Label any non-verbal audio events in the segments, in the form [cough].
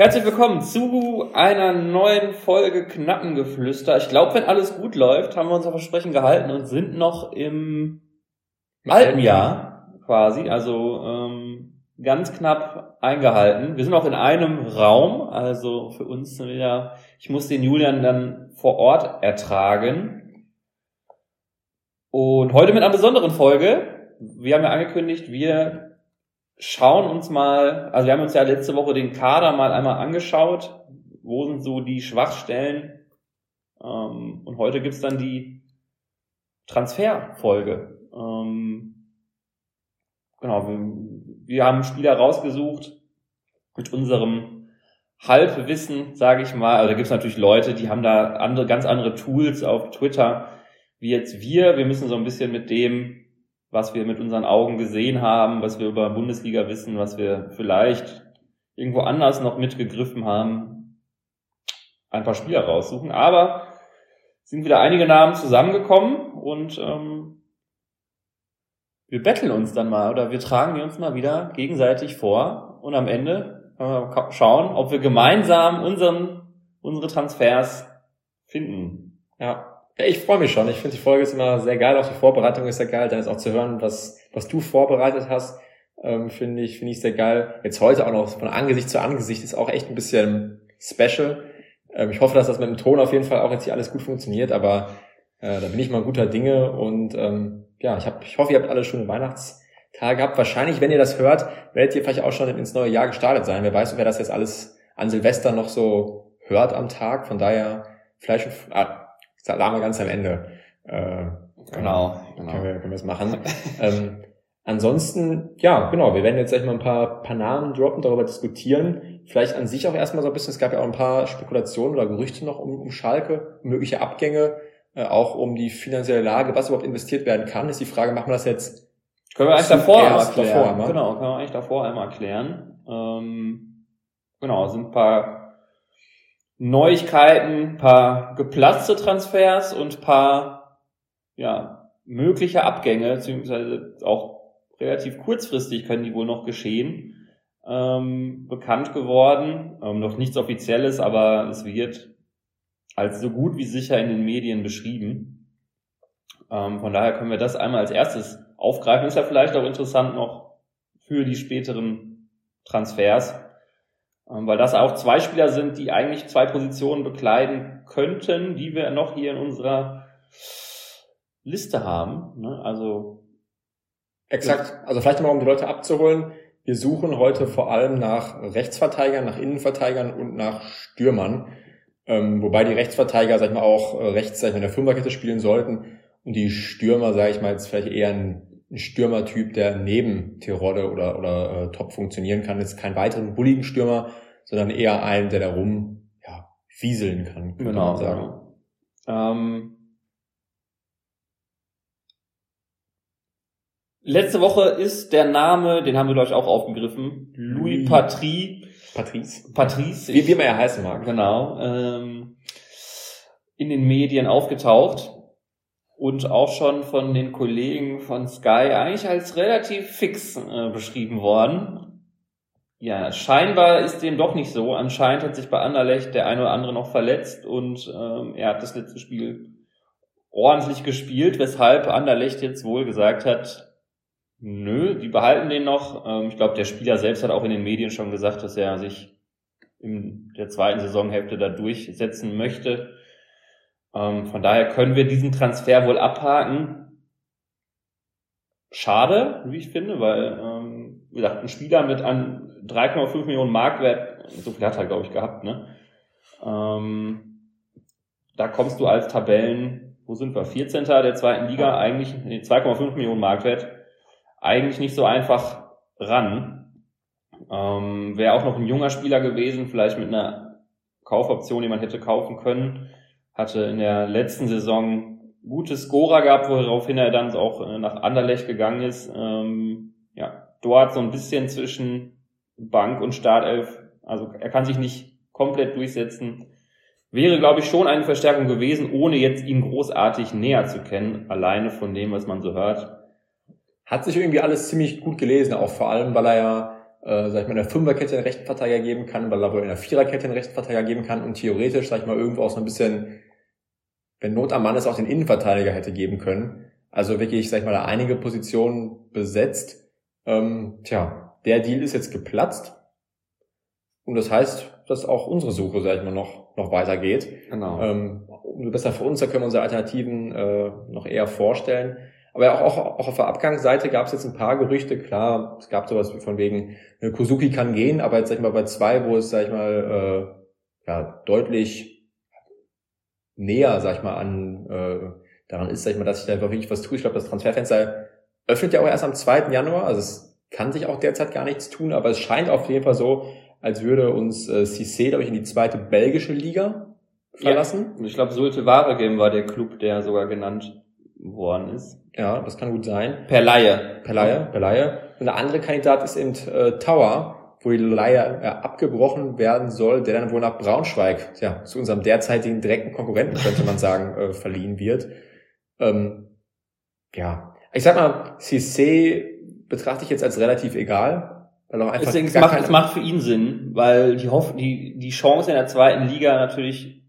Herzlich willkommen zu einer neuen Folge Knappengeflüster. Ich glaube, wenn alles gut läuft, haben wir unser Versprechen gehalten und sind noch im alten Jahr quasi, also ähm, ganz knapp eingehalten. Wir sind auch in einem Raum, also für uns wieder, ich muss den Julian dann vor Ort ertragen. Und heute mit einer besonderen Folge. Wir haben ja angekündigt, wir schauen uns mal, also wir haben uns ja letzte Woche den Kader mal einmal angeschaut, wo sind so die Schwachstellen ähm, und heute gibt's dann die Transferfolge. Ähm, genau, wir, wir haben Spieler rausgesucht mit unserem Halbwissen, sage ich mal. Also da gibt's natürlich Leute, die haben da andere, ganz andere Tools auf Twitter wie jetzt wir. Wir müssen so ein bisschen mit dem was wir mit unseren Augen gesehen haben, was wir über Bundesliga wissen, was wir vielleicht irgendwo anders noch mitgegriffen haben, ein paar Spieler raussuchen. Aber sind wieder einige Namen zusammengekommen und ähm, wir betteln uns dann mal oder wir tragen die uns mal wieder gegenseitig vor und am Ende können wir schauen, ob wir gemeinsam unseren, unsere Transfers finden. Ja, ich freue mich schon. Ich finde die Folge ist immer sehr geil. Auch die Vorbereitung ist sehr geil. Dann ist auch zu hören, was, was du vorbereitet hast, ähm, finde ich, finde ich sehr geil. Jetzt heute auch noch von Angesicht zu Angesicht ist auch echt ein bisschen special. Ähm, ich hoffe, dass das mit dem Ton auf jeden Fall auch jetzt hier alles gut funktioniert, aber äh, da bin ich mal guter Dinge und ähm, ja, ich, hab, ich hoffe, ihr habt alle schöne Weihnachtstage gehabt. Wahrscheinlich, wenn ihr das hört, werdet ihr vielleicht auch schon ins neue Jahr gestartet sein. Wer weiß, wer das jetzt alles an Silvester noch so hört am Tag. Von daher vielleicht, ah, sagen wir ganz am Ende. Äh, genau, genau. Können wir, können wir es machen. [laughs] ähm, ansonsten, ja, genau, wir werden jetzt gleich mal ein paar, paar Namen droppen, darüber diskutieren. Vielleicht an sich auch erstmal so ein bisschen, es gab ja auch ein paar Spekulationen oder Gerüchte noch um, um Schalke, mögliche Abgänge, äh, auch um die finanzielle Lage, was überhaupt investiert werden kann, ist die Frage, machen wir das jetzt können wir eigentlich davor einmal erklären. Davor? Genau, können wir eigentlich davor einmal erklären. Ähm, genau, sind ein paar Neuigkeiten, paar geplatzte Transfers und paar ja, mögliche Abgänge, beziehungsweise auch relativ kurzfristig können die wohl noch geschehen, ähm, bekannt geworden. Ähm, noch nichts Offizielles, aber es wird als so gut wie sicher in den Medien beschrieben. Ähm, von daher können wir das einmal als erstes aufgreifen. Ist ja vielleicht auch interessant noch für die späteren Transfers. Ähm, weil das auch zwei Spieler sind, die eigentlich zwei Positionen bekleiden könnten, die wir noch hier in unserer Liste haben. Ne? Also exakt. Also vielleicht mal um die Leute abzuholen. Wir suchen heute vor allem nach Rechtsverteidigern, nach Innenverteidigern und nach Stürmern. Ähm, wobei die Rechtsverteidiger, sag ich mal, auch äh, rechts sag ich mal, in der Fünferkette spielen sollten. Und die Stürmer, sage ich mal, jetzt vielleicht eher ein, ein Stürmertyp, der neben Tirode oder, oder äh, top funktionieren kann. Jetzt kein weiteren bulligen Stürmer, sondern eher einen, der da rum ja, fieseln kann, könnte genau, man sagen. Genau. Ähm, letzte Woche ist der Name, den haben wir, glaube ich, auch aufgegriffen, Louis Patry. Patrice. Patrice. Wie, wie man ja heißen mag. Genau. Ähm, in den Medien aufgetaucht und auch schon von den Kollegen von Sky eigentlich als relativ fix äh, beschrieben worden. Ja, scheinbar ist dem doch nicht so. Anscheinend hat sich bei Anderlecht der eine oder andere noch verletzt und ähm, er hat das letzte Spiel ordentlich gespielt, weshalb Anderlecht jetzt wohl gesagt hat, nö, die behalten den noch. Ähm, ich glaube, der Spieler selbst hat auch in den Medien schon gesagt, dass er sich in der zweiten Saisonhälfte da durchsetzen möchte. Ähm, von daher können wir diesen Transfer wohl abhaken. Schade, wie ich finde, weil, ähm, wie gesagt, ein Spieler mit an 3,5 Millionen Marktwert, so viel hat er, glaube ich, gehabt, ne? Ähm, da kommst du als Tabellen, wo sind wir? 14. der zweiten Liga, eigentlich, nee, 2,5 Millionen Marktwert, eigentlich nicht so einfach ran. Ähm, Wäre auch noch ein junger Spieler gewesen, vielleicht mit einer Kaufoption, die man hätte kaufen können. Hatte in der letzten Saison gute Scorer gehabt, woraufhin er dann auch äh, nach Anderlecht gegangen ist. Ähm, ja, dort so ein bisschen zwischen Bank und Startelf. Also er kann sich nicht komplett durchsetzen. Wäre, glaube ich, schon eine Verstärkung gewesen, ohne jetzt ihn großartig näher zu kennen, alleine von dem, was man so hört. Hat sich irgendwie alles ziemlich gut gelesen, auch vor allem, weil er ja äh, sag ich mal, in der Fünferkette einen rechten Verteidiger geben kann, weil er wohl in der Viererkette einen rechten Verteidiger geben kann und theoretisch, sag ich mal, irgendwo auch so ein bisschen, wenn Not am Mann ist, auch den Innenverteidiger hätte geben können. Also wirklich, sag ich mal, da einige Positionen besetzt. Ähm, tja, der Deal ist jetzt geplatzt. Und das heißt, dass auch unsere Suche, sag ich mal, noch, noch weitergeht. Genau. Ähm, umso besser für uns, da können wir unsere Alternativen äh, noch eher vorstellen. Aber auch, auch, auch auf der Abgangsseite gab es jetzt ein paar Gerüchte. Klar, es gab sowas von wegen, äh, Kuzuki kann gehen, aber jetzt sag ich mal bei zwei, wo es, sag ich mal, äh, ja, deutlich näher, sag ich mal, an äh, daran ist, sag ich mal, dass ich da wirklich was tue. Ich glaube, das Transferfenster öffnet ja auch erst am 2. Januar, also es kann sich auch derzeit gar nichts tun, aber es scheint auf jeden Fall so, als würde uns äh, Cissé, glaube ich, in die zweite belgische Liga verlassen. Ja, ich glaube, Sulte Waregem war der Club, der sogar genannt worden ist. Ja, das kann gut sein. Per Laie. Per Laie, per Laie. Und der andere Kandidat ist eben äh, Tower, wo die Leihe äh, abgebrochen werden soll, der dann wohl nach Braunschweig, ja, zu unserem derzeitigen direkten Konkurrenten, könnte man sagen, äh, verliehen wird. Ähm, ja, ich sag mal, Cissé betrachte ich jetzt als relativ egal. Weil auch einfach Deswegen, es macht, es macht für ihn Sinn, weil die, Hoff die, die Chance in der zweiten Liga natürlich,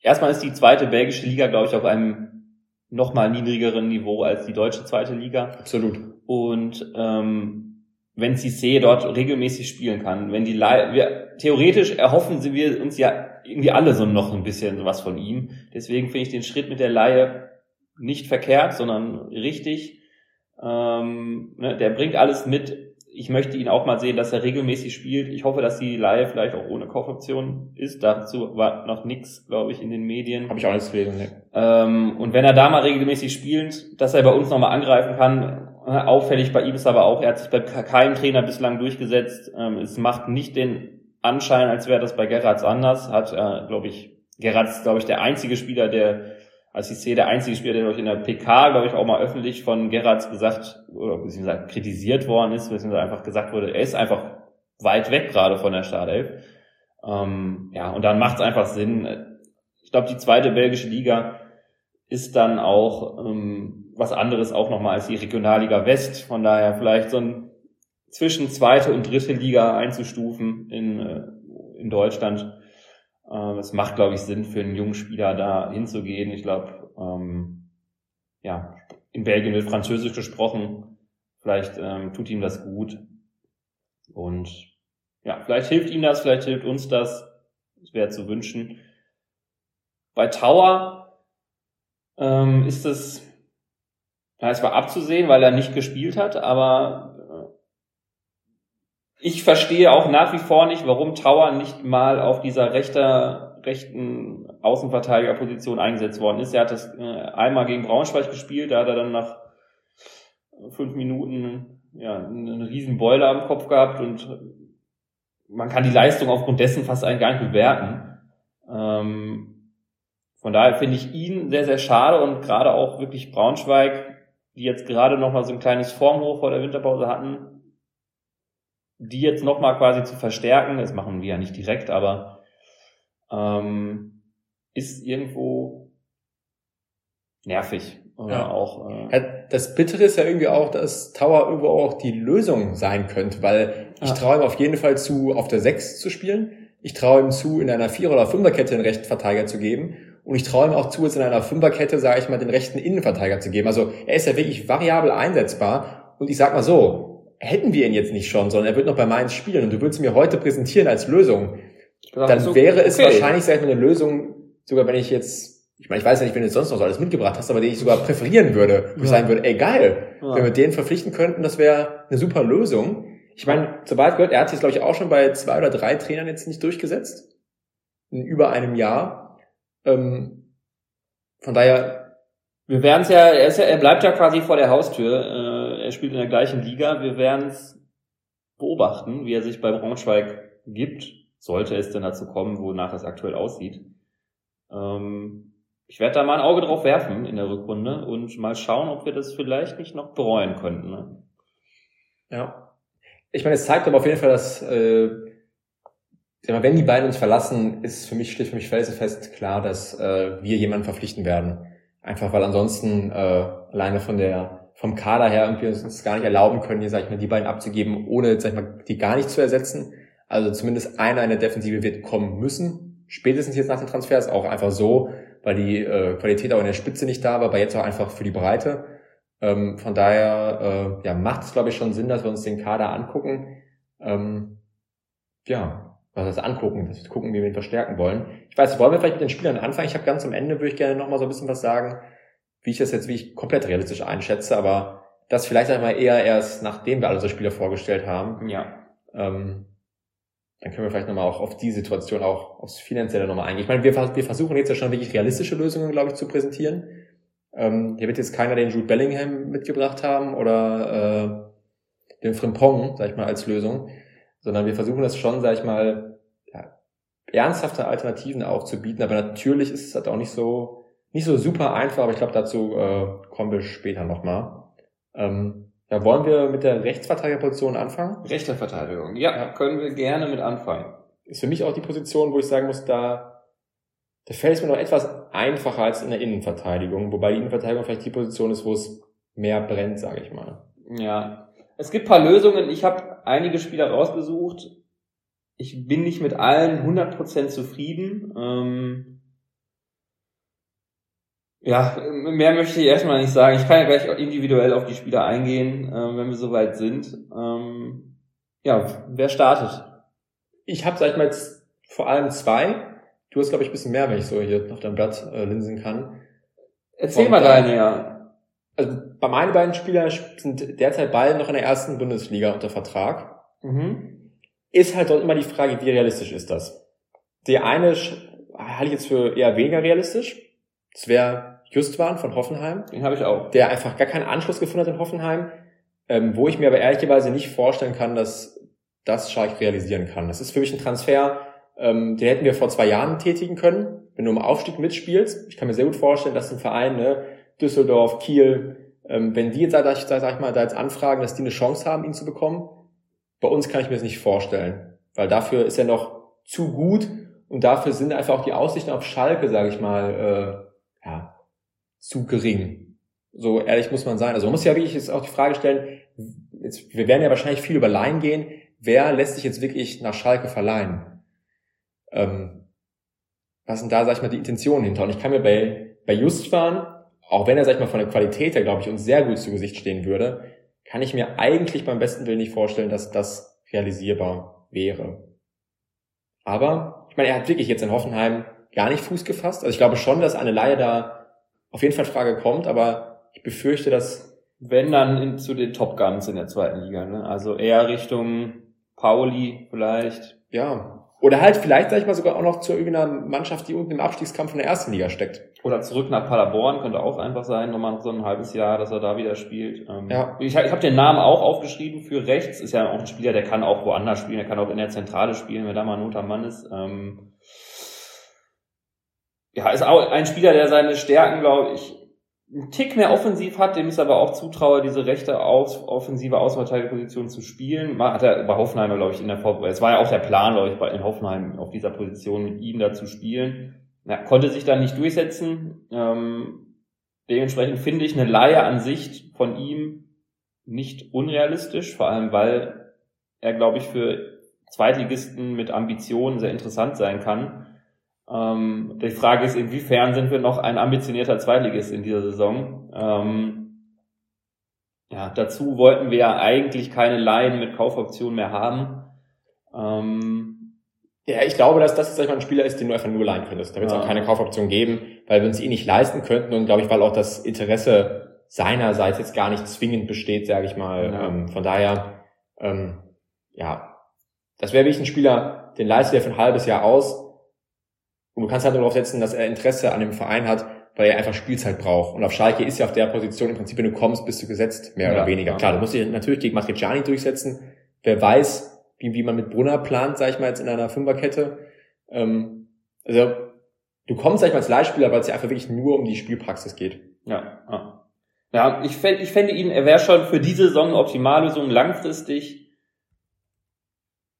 erstmal ist die zweite belgische Liga, glaube ich, auf einem nochmal niedrigeren Niveau als die deutsche zweite Liga. Absolut. Und ähm, wenn Cissé dort regelmäßig spielen kann, wenn die Leih wir theoretisch erhoffen sie wir uns ja irgendwie alle so noch ein bisschen was von ihm. Deswegen finde ich den Schritt mit der Laie nicht verkehrt, sondern richtig. Ähm, ne, der bringt alles mit, ich möchte ihn auch mal sehen, dass er regelmäßig spielt. Ich hoffe, dass die Leihe vielleicht auch ohne Kaufoption ist. Dazu war noch nichts, glaube ich, in den Medien. Habe ich auch nichts gelesen. Ne. Ähm, und wenn er da mal regelmäßig spielt, dass er bei uns nochmal angreifen kann. Auffällig bei ihm ist aber auch, er hat sich bei keinem Trainer bislang durchgesetzt. Ähm, es macht nicht den Anschein, als wäre das bei Gerrards anders. Hat, äh, glaube ich, Gerrards, glaube ich, der einzige Spieler, der als ich sehe, der einzige Spieler, der durch in der PK, glaube ich, auch mal öffentlich von Gerards gesagt oder beziehungsweise kritisiert worden ist, beziehungsweise einfach gesagt wurde, er ist einfach weit weg gerade von der Startelf. Ähm, ja, und dann macht es einfach Sinn. Ich glaube, die zweite belgische Liga ist dann auch ähm, was anderes auch nochmal als die Regionalliga West. Von daher vielleicht so ein zwischen zweite und dritte Liga einzustufen in, äh, in Deutschland ähm, es macht, glaube ich, Sinn für einen jungen Spieler da hinzugehen. Ich glaube, ähm, ja, in Belgien wird Französisch gesprochen. Vielleicht ähm, tut ihm das gut. Und ja, vielleicht hilft ihm das, vielleicht hilft uns das. Das wäre zu wünschen. Bei Tower ähm, ist es, es war abzusehen, weil er nicht gespielt hat, aber ich verstehe auch nach wie vor nicht, warum Tower nicht mal auf dieser rechter, rechten Außenverteidigerposition eingesetzt worden ist. Er hat das äh, einmal gegen Braunschweig gespielt, da hat er dann nach fünf Minuten ja, einen riesen Boiler am Kopf gehabt und man kann die Leistung aufgrund dessen fast gar nicht bewerten. Ähm, von daher finde ich ihn sehr, sehr schade und gerade auch wirklich Braunschweig, die jetzt gerade noch mal so ein kleines Formhoch vor der Winterpause hatten, die jetzt nochmal quasi zu verstärken, das machen wir ja nicht direkt, aber ähm, ist irgendwo nervig. Oder ja. auch, äh, das Bittere ist ja irgendwie auch, dass Tower irgendwo auch die Lösung sein könnte, weil ich ja. traue ihm auf jeden Fall zu, auf der 6 zu spielen. Ich traue ihm zu, in einer Vierer- oder Fünferkette einen rechten Verteidiger zu geben. Und ich traue ihm auch zu, jetzt in einer Fünferkette, sage ich mal, den rechten Innenverteidiger zu geben. Also er ist ja wirklich variabel einsetzbar. Und ich sag mal so, hätten wir ihn jetzt nicht schon, sondern er wird noch bei Mainz spielen und du würdest mir heute präsentieren als Lösung, dann so, wäre es okay. wahrscheinlich sag ich mal, eine Lösung, sogar wenn ich jetzt, ich meine, ich weiß ja nicht, wenn du jetzt sonst noch so alles mitgebracht hast, aber den ich sogar präferieren würde, wo ja. ich sagen würde, ey geil, ja. wenn wir den verpflichten könnten, das wäre eine super Lösung. Ich meine, soweit gehört, er hat sich, glaube ich, auch schon bei zwei oder drei Trainern jetzt nicht durchgesetzt. In über einem Jahr. Ähm, von daher. Wir werden es ja, er, ist ja, er bleibt ja quasi vor der Haustür. Äh, er spielt in der gleichen Liga. Wir werden es beobachten, wie er sich bei Braunschweig gibt, sollte es denn dazu kommen, wonach es aktuell aussieht. Ähm, ich werde da mal ein Auge drauf werfen in der Rückrunde und mal schauen, ob wir das vielleicht nicht noch bereuen könnten. Ne? Ja. Ich meine, es zeigt aber auf jeden Fall, dass äh, wenn die beiden uns verlassen, ist für mich steht für mich felsenfest klar, dass äh, wir jemanden verpflichten werden. Einfach weil ansonsten äh, alleine von der vom Kader her irgendwie uns gar nicht erlauben können, hier, sag ich mal, die beiden abzugeben, ohne, sag ich mal, die gar nicht zu ersetzen. Also zumindest einer in der Defensive wird kommen müssen. Spätestens jetzt nach den Transfers auch einfach so, weil die äh, Qualität auch in der Spitze nicht da war, aber jetzt auch einfach für die Breite. Ähm, von daher äh, ja, macht es, glaube ich, schon Sinn, dass wir uns den Kader angucken. Ähm, ja, was heißt angucken, dass wir gucken, wie wir ihn verstärken wollen. Ich weiß, wollen wir vielleicht mit den Spielern anfangen? Ich habe ganz am Ende, würde ich gerne nochmal so ein bisschen was sagen, wie ich das jetzt, wie ich komplett realistisch einschätze, aber das vielleicht einmal eher erst, nachdem wir alle so Spieler vorgestellt haben. Ja. Ähm, dann können wir vielleicht nochmal auch auf die Situation auch aufs Finanzielle nochmal eingehen. Ich meine, wir, wir versuchen jetzt ja schon wirklich realistische Lösungen, glaube ich, zu präsentieren. Ähm, hier wird jetzt keiner den Jude Bellingham mitgebracht haben oder äh, den Frimpong, sag ich mal, als Lösung, sondern wir versuchen das schon, sag ich mal, ja, ernsthafte Alternativen auch zu bieten. Aber natürlich ist es halt auch nicht so nicht so super einfach, aber ich glaube, dazu äh, kommen wir später nochmal. Ähm, ja, wollen wir mit der Rechtsverteidigerposition anfangen? Rechte Verteidigung, ja, können wir gerne mit anfangen. Ist für mich auch die Position, wo ich sagen muss, da, da fällt es mir noch etwas einfacher als in der Innenverteidigung, wobei die Innenverteidigung vielleicht die Position ist, wo es mehr brennt, sage ich mal. Ja, es gibt paar Lösungen. Ich habe einige Spieler rausgesucht. Ich bin nicht mit allen 100% zufrieden. Ähm, ja, mehr möchte ich erstmal nicht sagen. Ich kann ja gleich individuell auf die Spieler eingehen, äh, wenn wir soweit sind. Ähm, ja, wer startet? Ich habe, sag ich mal, jetzt vor allem zwei. Du hast, glaube ich, ein bisschen mehr, wenn ich so hier auf deinem Blatt äh, linsen kann. Erzähl Von mal deine, ja. Also bei meinen beiden Spielern sind derzeit beide noch in der ersten Bundesliga unter Vertrag. Mhm. Ist halt dort immer die Frage, wie realistisch ist das? Der eine halte ich jetzt für eher weniger realistisch. Das wäre Justwan von Hoffenheim. Den habe ich auch. Der einfach gar keinen Anschluss gefunden hat in Hoffenheim, ähm, wo ich mir aber ehrlicherweise nicht vorstellen kann, dass das Schalke realisieren kann. Das ist für mich ein Transfer, ähm, den hätten wir vor zwei Jahren tätigen können, wenn du im Aufstieg mitspielst. Ich kann mir sehr gut vorstellen, dass ein Verein, ne, Düsseldorf, Kiel, ähm, wenn die jetzt, sag sag ich mal, da jetzt anfragen, dass die eine Chance haben, ihn zu bekommen, bei uns kann ich mir das nicht vorstellen. Weil dafür ist er noch zu gut und dafür sind einfach auch die Aussichten auf Schalke, sage ich mal, äh, ja, zu gering. So ehrlich muss man sein. Also man muss ja wirklich jetzt auch die Frage stellen, jetzt, wir werden ja wahrscheinlich viel über Laien gehen, wer lässt sich jetzt wirklich nach Schalke verleihen? Ähm, was sind da, sag ich mal, die Intentionen hinter? Und ich kann mir bei, bei Justwan, auch wenn er, sag ich mal, von der Qualität her, glaube ich, uns sehr gut zu Gesicht stehen würde, kann ich mir eigentlich beim besten Willen nicht vorstellen, dass das realisierbar wäre. Aber, ich meine, er hat wirklich jetzt in Hoffenheim gar nicht Fuß gefasst. Also ich glaube schon, dass eine Laie da auf jeden Fall Frage kommt, aber ich befürchte, dass wenn dann in, zu den Top Guns in der zweiten Liga, ne? Also eher Richtung Pauli vielleicht. Ja. Oder halt vielleicht, sag ich mal, sogar auch noch zu irgendeiner Mannschaft, die unten im Abstiegskampf in der ersten Liga steckt. Oder zurück nach Paderborn, könnte auch einfach sein, nochmal so ein halbes Jahr, dass er da wieder spielt. Ähm, ja. Ich, ich habe den Namen auch aufgeschrieben für rechts, ist ja auch ein Spieler, der kann auch woanders spielen, der kann auch in der Zentrale spielen, wenn da mal ein am Mann ist. Ähm, ja, ist auch ein Spieler, der seine Stärken, glaube ich, einen Tick mehr offensiv hat, dem ist aber auch zutraue, diese rechte aus, offensive Außenverteidigerposition zu spielen. Hat er bei Hoffenheim, glaube ich, in der Vorbereitung. Es war ja auch der Plan, glaube ich, bei, in Hoffenheim auf dieser Position mit ihm da zu spielen. Ja, konnte sich dann nicht durchsetzen. Ähm, dementsprechend finde ich eine Laie an sich von ihm nicht unrealistisch, vor allem weil er, glaube ich, für Zweitligisten mit Ambitionen sehr interessant sein kann. Ähm, die Frage ist, inwiefern sind wir noch ein ambitionierter Zweitligist in dieser Saison? Ähm, ja, dazu wollten wir ja eigentlich keine Laien mit Kaufoption mehr haben. Ähm, ja, ich glaube, dass das mal, ein Spieler ist, den du einfach nur leihen könntest. Da wird es ja. auch keine Kaufoption geben, weil wir uns ihn nicht leisten könnten und glaube ich, weil auch das Interesse seinerseits jetzt gar nicht zwingend besteht, sage ich mal. Ja. Ähm, von daher, ähm, ja, das wäre wirklich ein Spieler, den leistet er für ein halbes Jahr aus und du kannst halt darauf setzen, dass er Interesse an dem Verein hat, weil er einfach Spielzeit braucht. Und auf Schalke ist ja auf der Position im Prinzip, wenn du kommst, bist du gesetzt, mehr ja, oder weniger. Ja. Klar, du musst dich natürlich gegen Matriciani durchsetzen. Wer weiß, wie, wie man mit Brunner plant, sag ich mal, jetzt in einer Fünferkette. Ähm, also, du kommst, sag ich mal, als Leihspieler, weil es ja einfach wirklich nur um die Spielpraxis geht. Ja, ja. Ja, ich fände, ich fände ihn, er wäre schon für diese Saison eine Optimallösung langfristig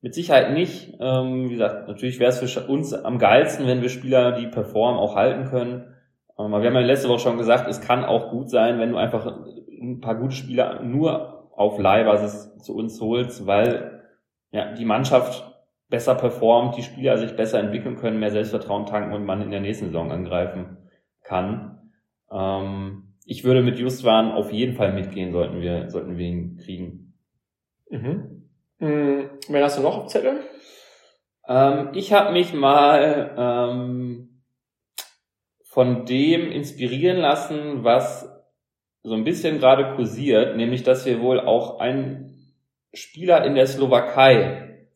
mit Sicherheit nicht. Ähm, wie gesagt, natürlich wäre es für uns am geilsten, wenn wir Spieler, die performen, auch halten können. Ähm, aber wir haben ja letzte Woche schon gesagt, es kann auch gut sein, wenn du einfach ein paar gute Spieler nur auf Leihbasis zu uns holst, weil ja, die Mannschaft besser performt, die Spieler sich besser entwickeln können, mehr Selbstvertrauen tanken und man in der nächsten Saison angreifen kann. Ähm, ich würde mit Justwan auf jeden Fall mitgehen, sollten wir, sollten wir ihn kriegen. Mhm. Mhm. Wen hast du noch auf Zettel? Ähm, ich habe mich mal ähm, von dem inspirieren lassen, was so ein bisschen gerade kursiert, nämlich dass wir wohl auch einen Spieler in der Slowakei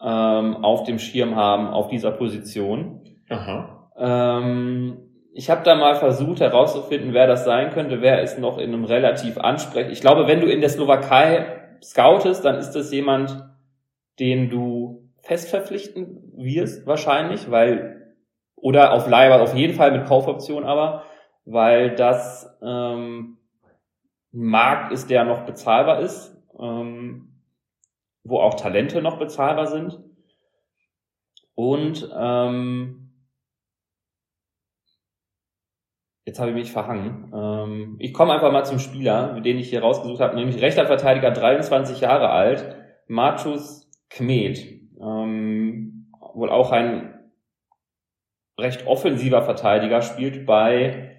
ähm, auf dem Schirm haben, auf dieser Position. Aha. Ähm, ich habe da mal versucht herauszufinden, wer das sein könnte, wer ist noch in einem relativ ansprech. Ich glaube, wenn du in der Slowakei scoutest, dann ist das jemand, den du fest verpflichten wirst, wahrscheinlich, weil, oder auf Leihwahl auf jeden Fall mit Kaufoption aber, weil das ähm, ein Markt ist, der noch bezahlbar ist, ähm, wo auch Talente noch bezahlbar sind. Und ähm, jetzt habe ich mich verhangen. Ähm, ich komme einfach mal zum Spieler, den ich hier rausgesucht habe, nämlich rechter Verteidiger, 23 Jahre alt, Marcus Kmet. Ähm, wohl auch ein recht offensiver Verteidiger, spielt bei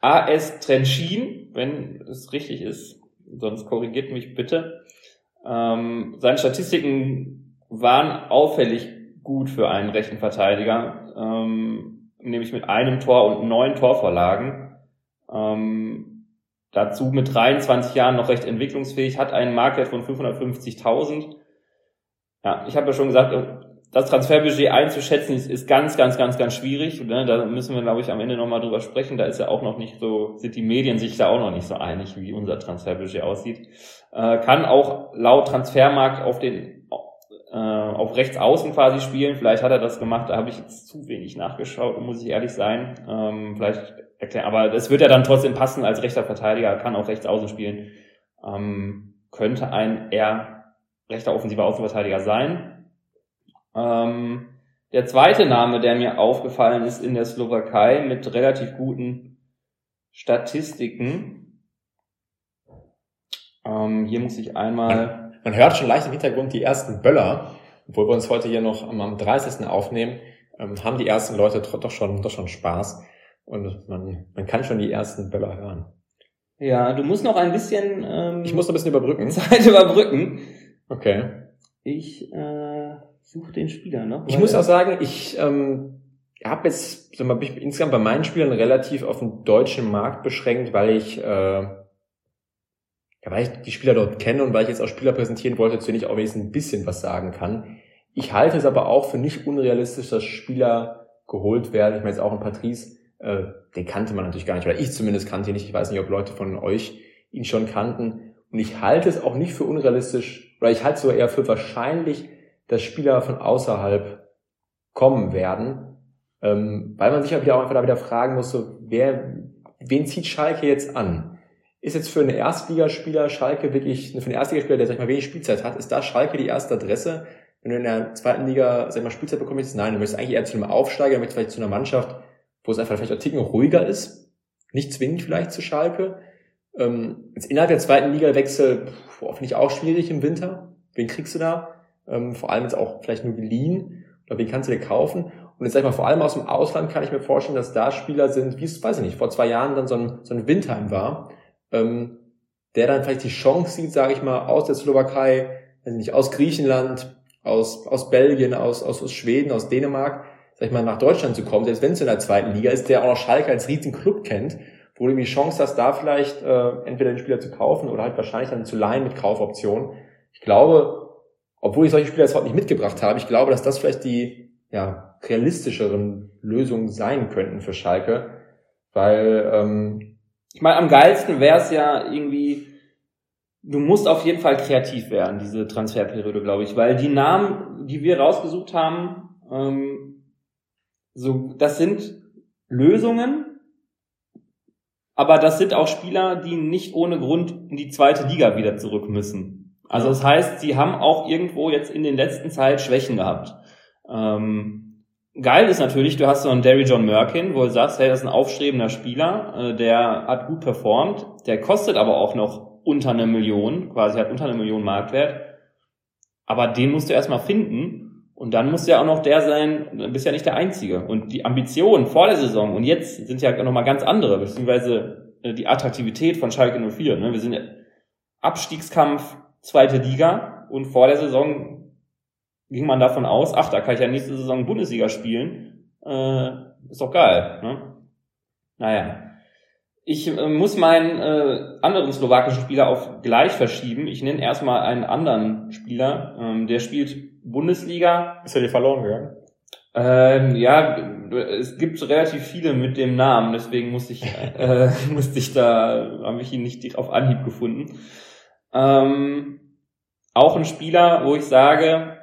AS Trenchin, wenn es richtig ist, sonst korrigiert mich bitte. Ähm, seine Statistiken waren auffällig gut für einen rechten Verteidiger, ähm, nämlich mit einem Tor und neun Torvorlagen. Ähm, dazu mit 23 Jahren noch recht entwicklungsfähig, hat einen Marktwert von 550.000. Ja, ich habe ja schon gesagt, das Transferbudget einzuschätzen ist, ist ganz, ganz, ganz, ganz schwierig. Ne? Da müssen wir, glaube ich, am Ende nochmal drüber sprechen. Da ist ja auch noch nicht so, sind die Medien sich da auch noch nicht so einig, wie unser Transferbudget aussieht. Äh, kann auch laut Transfermarkt auf den auf rechts außen quasi spielen. Vielleicht hat er das gemacht, da habe ich jetzt zu wenig nachgeschaut, muss ich ehrlich sein. Ähm, vielleicht erklären, aber es wird ja dann trotzdem passen als rechter Verteidiger, kann auch rechts außen spielen. Ähm, könnte ein eher rechter offensiver Außenverteidiger sein. Ähm, der zweite Name, der mir aufgefallen ist in der Slowakei mit relativ guten Statistiken. Ähm, hier muss ich einmal. [laughs] Man hört schon leicht im Hintergrund die ersten Böller, obwohl wir uns heute hier noch am, am 30. aufnehmen, ähm, haben die ersten Leute doch schon, doch schon Spaß. Und man, man kann schon die ersten Böller hören. Ja, du musst noch ein bisschen. Ähm, ich muss noch ein bisschen überbrücken. [laughs] Zeit überbrücken. Okay. Ich äh, suche den Spieler noch. Ich muss auch sagen, ich ähm, habe jetzt sag mal, bin ich insgesamt bei meinen Spielern relativ auf den deutschen Markt beschränkt, weil ich, äh, ja, weil ich die Spieler dort kenne und weil ich jetzt auch Spieler präsentieren wollte, zu denen ich auch wenigstens ein bisschen was sagen kann. Ich halte es aber auch für nicht unrealistisch, dass Spieler geholt werden. Ich meine jetzt auch ein Patrice, äh, den kannte man natürlich gar nicht, oder ich zumindest kannte ihn nicht. Ich weiß nicht, ob Leute von euch ihn schon kannten. Und ich halte es auch nicht für unrealistisch, oder ich halte es sogar eher für wahrscheinlich, dass Spieler von außerhalb kommen werden, ähm, weil man sich ja wieder auch einfach da wieder fragen muss, so, wer, wen zieht Schalke jetzt an? Ist jetzt für einen Erstligaspieler Schalke wirklich, für einen Erstligaspieler, der sag ich mal wenig Spielzeit hat, ist da Schalke die erste Adresse? Wenn du in der zweiten Liga, sag ich mal, Spielzeit bekommst, nein, du möchtest eigentlich eher zu einem Aufsteiger, möchtest vielleicht zu einer Mannschaft, wo es einfach vielleicht auch Ticken ruhiger ist, nicht zwingend vielleicht zu Schalke. Ähm, jetzt innerhalb der zweiten Liga Wechsel, finde ich auch schwierig im Winter. Wen kriegst du da? ähm, vor allem jetzt auch vielleicht nur geliehen oder wie kannst du dir kaufen? Und jetzt sag ich mal, vor allem aus dem Ausland kann ich mir vorstellen, dass da Spieler sind, wie es, weiß ich nicht, vor zwei Jahren dann so ein, so ein Windheim war, ähm, der dann vielleicht die Chance sieht, sage ich mal, aus der Slowakei, ich nicht, aus Griechenland, aus, aus Belgien, aus, aus, aus Schweden, aus Dänemark, sag ich mal, nach Deutschland zu kommen, selbst wenn es in der zweiten Liga ist, der auch noch Schalke als riesigen Club kennt, wo du die Chance hast, da vielleicht äh, entweder den Spieler zu kaufen oder halt wahrscheinlich dann zu leihen mit Kaufoption. Ich glaube, obwohl ich solche Spieler jetzt heute nicht mitgebracht habe, ich glaube, dass das vielleicht die ja, realistischeren Lösungen sein könnten für Schalke, weil ähm, ich meine, am geilsten wäre es ja irgendwie, du musst auf jeden Fall kreativ werden, diese Transferperiode, glaube ich, weil die Namen, die wir rausgesucht haben, ähm, so, das sind Lösungen, aber das sind auch Spieler, die nicht ohne Grund in die zweite Liga wieder zurück müssen. Also das heißt, sie haben auch irgendwo jetzt in den letzten Zeit Schwächen gehabt. Ähm, geil ist natürlich, du hast so einen Derry John Merkin, wo du sagst, hey, das ist ein aufstrebender Spieler, äh, der hat gut performt, der kostet aber auch noch unter eine Million, quasi hat unter eine Million Marktwert. Aber den musst du erstmal finden und dann muss ja auch noch der sein, du bist ja nicht der Einzige. Und die Ambitionen vor der Saison und jetzt sind ja nochmal ganz andere, beziehungsweise äh, die Attraktivität von Schalke 04. Ne? Wir sind ja Abstiegskampf, zweite Liga und vor der Saison ging man davon aus, ach, da kann ich ja nächste Saison Bundesliga spielen. Äh, ist doch geil. Ne? Naja, ich äh, muss meinen äh, anderen slowakischen Spieler auf gleich verschieben. Ich nenne erstmal einen anderen Spieler. Ähm, der spielt Bundesliga. Ist er dir verloren gegangen? Ähm, ja, es gibt relativ viele mit dem Namen, deswegen musste ich, [laughs] äh, musste ich da, habe ich ihn nicht auf Anhieb gefunden. Ähm, auch ein Spieler, wo ich sage,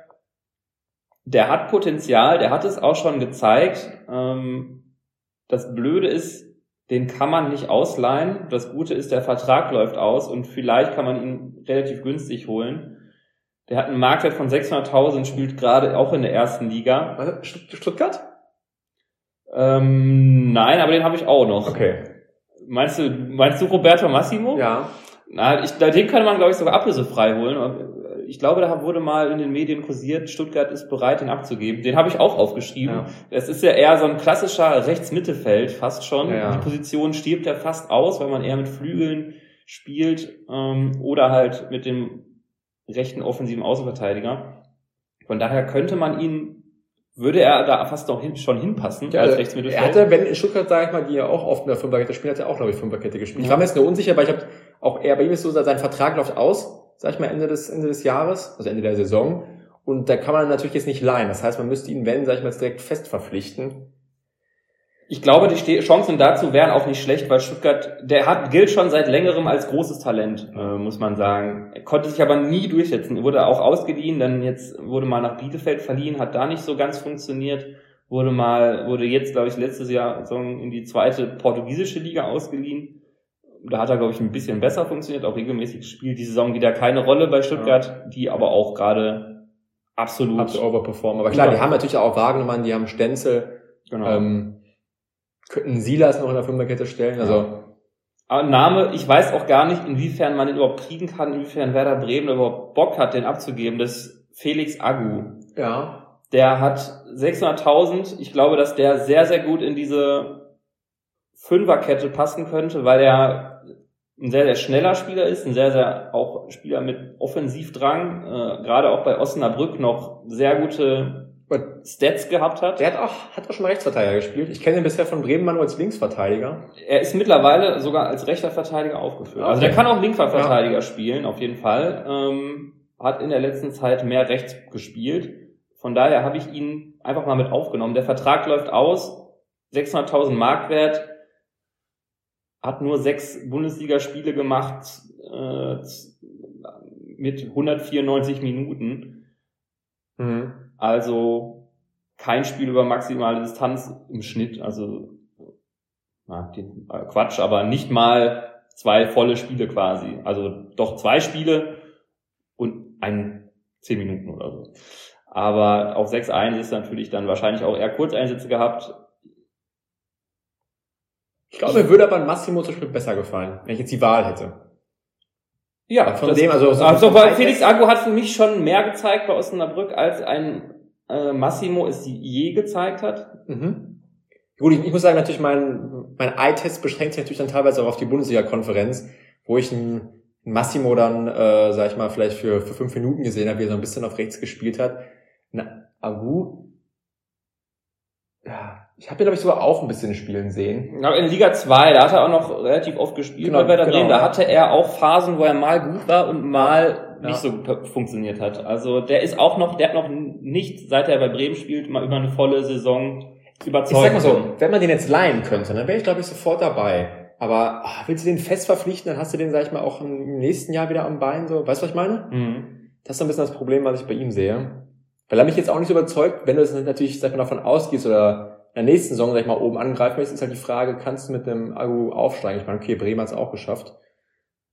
der hat Potenzial, der hat es auch schon gezeigt. Ähm, das Blöde ist, den kann man nicht ausleihen. Das Gute ist, der Vertrag läuft aus und vielleicht kann man ihn relativ günstig holen. Der hat einen Marktwert von 600.000, spielt gerade auch in der ersten Liga. Stuttgart? Ähm, nein, aber den habe ich auch noch. Okay. Meinst du, meinst du Roberto Massimo? Ja. Na, ich, den könnte man, glaube ich, sogar ablösefrei holen ich glaube, da wurde mal in den Medien kursiert, Stuttgart ist bereit, den abzugeben. Den habe ich auch aufgeschrieben. Ja. Es ist ja eher so ein klassischer Rechtsmittelfeld, fast schon. Ja, ja. Die Position stirbt ja fast aus, weil man eher mit Flügeln spielt ähm, oder halt mit dem rechten offensiven Außenverteidiger. Von daher könnte man ihn würde er da fast noch hin, schon hinpassen ja, als Rechtsmittelfeld. Er hatte, wenn in Stuttgart, sag ich mal, die ja auch oft in der Fünferkette spielen, hat er auch, glaube ich, Fünferkette gespielt. Ja. Ich war mir jetzt nur unsicher, weil ich habe auch eher bei ihm ist so, sein Vertrag läuft aus sag ich mal, Ende des, Ende des Jahres, also Ende der Saison. Und da kann man natürlich jetzt nicht leihen. Das heißt, man müsste ihn, wenn, sag ich mal, direkt fest verpflichten. Ich glaube, die Chancen dazu wären auch nicht schlecht, weil Stuttgart, der hat, gilt schon seit längerem als großes Talent, äh, muss man sagen. Er konnte sich aber nie durchsetzen. Er wurde auch ausgeliehen, dann jetzt wurde mal nach Bielefeld verliehen, hat da nicht so ganz funktioniert. Wurde mal, wurde jetzt, glaube ich, letztes Jahr in die zweite portugiesische Liga ausgeliehen da hat er, glaube ich, ein bisschen besser funktioniert, auch regelmäßig spielt die Saison wieder keine Rolle bei Stuttgart, ja. die aber auch gerade absolut, absolut overperformen. Aber klar, die haben natürlich auch Wagnermann, die haben Stenzel, genau. ähm, könnten Silas noch in der Fünferkette stellen, also. Aber Name, ich weiß auch gar nicht, inwiefern man den überhaupt kriegen kann, inwiefern Werder Bremen überhaupt Bock hat, den abzugeben, das ist Felix Agu. Ja. Der hat 600.000. Ich glaube, dass der sehr, sehr gut in diese Fünferkette passen könnte, weil er ein sehr, sehr schneller Spieler ist, ein sehr, sehr auch Spieler mit Offensivdrang, äh, gerade auch bei Osnabrück noch sehr gute Stats gehabt hat. Der hat auch, hat auch schon mal Rechtsverteidiger gespielt. Ich kenne ihn bisher von Bremen nur als Linksverteidiger. Er ist mittlerweile sogar als rechter Verteidiger aufgeführt. Okay. Also der kann auch linker Verteidiger ja. spielen, auf jeden Fall. Ähm, hat in der letzten Zeit mehr rechts gespielt. Von daher habe ich ihn einfach mal mit aufgenommen. Der Vertrag läuft aus, 600.000 Marktwert hat nur sechs Bundesligaspiele gemacht äh, mit 194 Minuten. Mhm. Also kein Spiel über maximale Distanz im Schnitt. Also na, den, äh, Quatsch, aber nicht mal zwei volle Spiele quasi. Also doch zwei Spiele und ein zehn Minuten oder so. Aber auf 6-1 ist natürlich dann wahrscheinlich auch eher Kurzeinsätze gehabt. Ich glaube, mir würde aber ein Massimo zum Beispiel besser gefallen, wenn ich jetzt die Wahl hätte. Ja, von dem, also, so also weil Felix Agu hat für mich schon mehr gezeigt bei Osnabrück, als ein äh, Massimo es je gezeigt hat. Mhm. Gut, ich, ich, muss sagen, natürlich mein, mein Eye-Test beschränkt sich natürlich dann teilweise auch auf die Bundesliga-Konferenz, wo ich ein Massimo dann, äh, sag ich mal, vielleicht für, für fünf Minuten gesehen habe, wie er so ein bisschen auf rechts gespielt hat. Na, Agu, ja, ich habe ihn, glaube ich, sogar auch ein bisschen spielen sehen. Aber in Liga 2, da hat er auch noch relativ oft gespielt genau, bei Werder genau. Bremen. Da hatte er auch Phasen, wo er mal gut war und mal ja. nicht so funktioniert hat. Also der ist auch noch, der hat noch nicht, seit er bei Bremen spielt, mal über eine volle Saison überzeugt. Ich sag mal so, wenn man den jetzt leihen könnte, dann wäre ich, glaube ich, sofort dabei. Aber ach, willst du den fest verpflichten, dann hast du den, sag ich mal, auch im nächsten Jahr wieder am Bein. So, weißt du, was ich meine? Mhm. Das ist so ein bisschen das Problem, was ich bei ihm sehe. Weil er mich jetzt auch nicht so überzeugt, wenn du es natürlich, sag ich mal, davon ausgehst oder der nächsten Saison, sag ich mal, oben angreifen möchtest, ist halt die Frage, kannst du mit dem Agu aufsteigen? Ich meine, okay, Bremen hat es auch geschafft.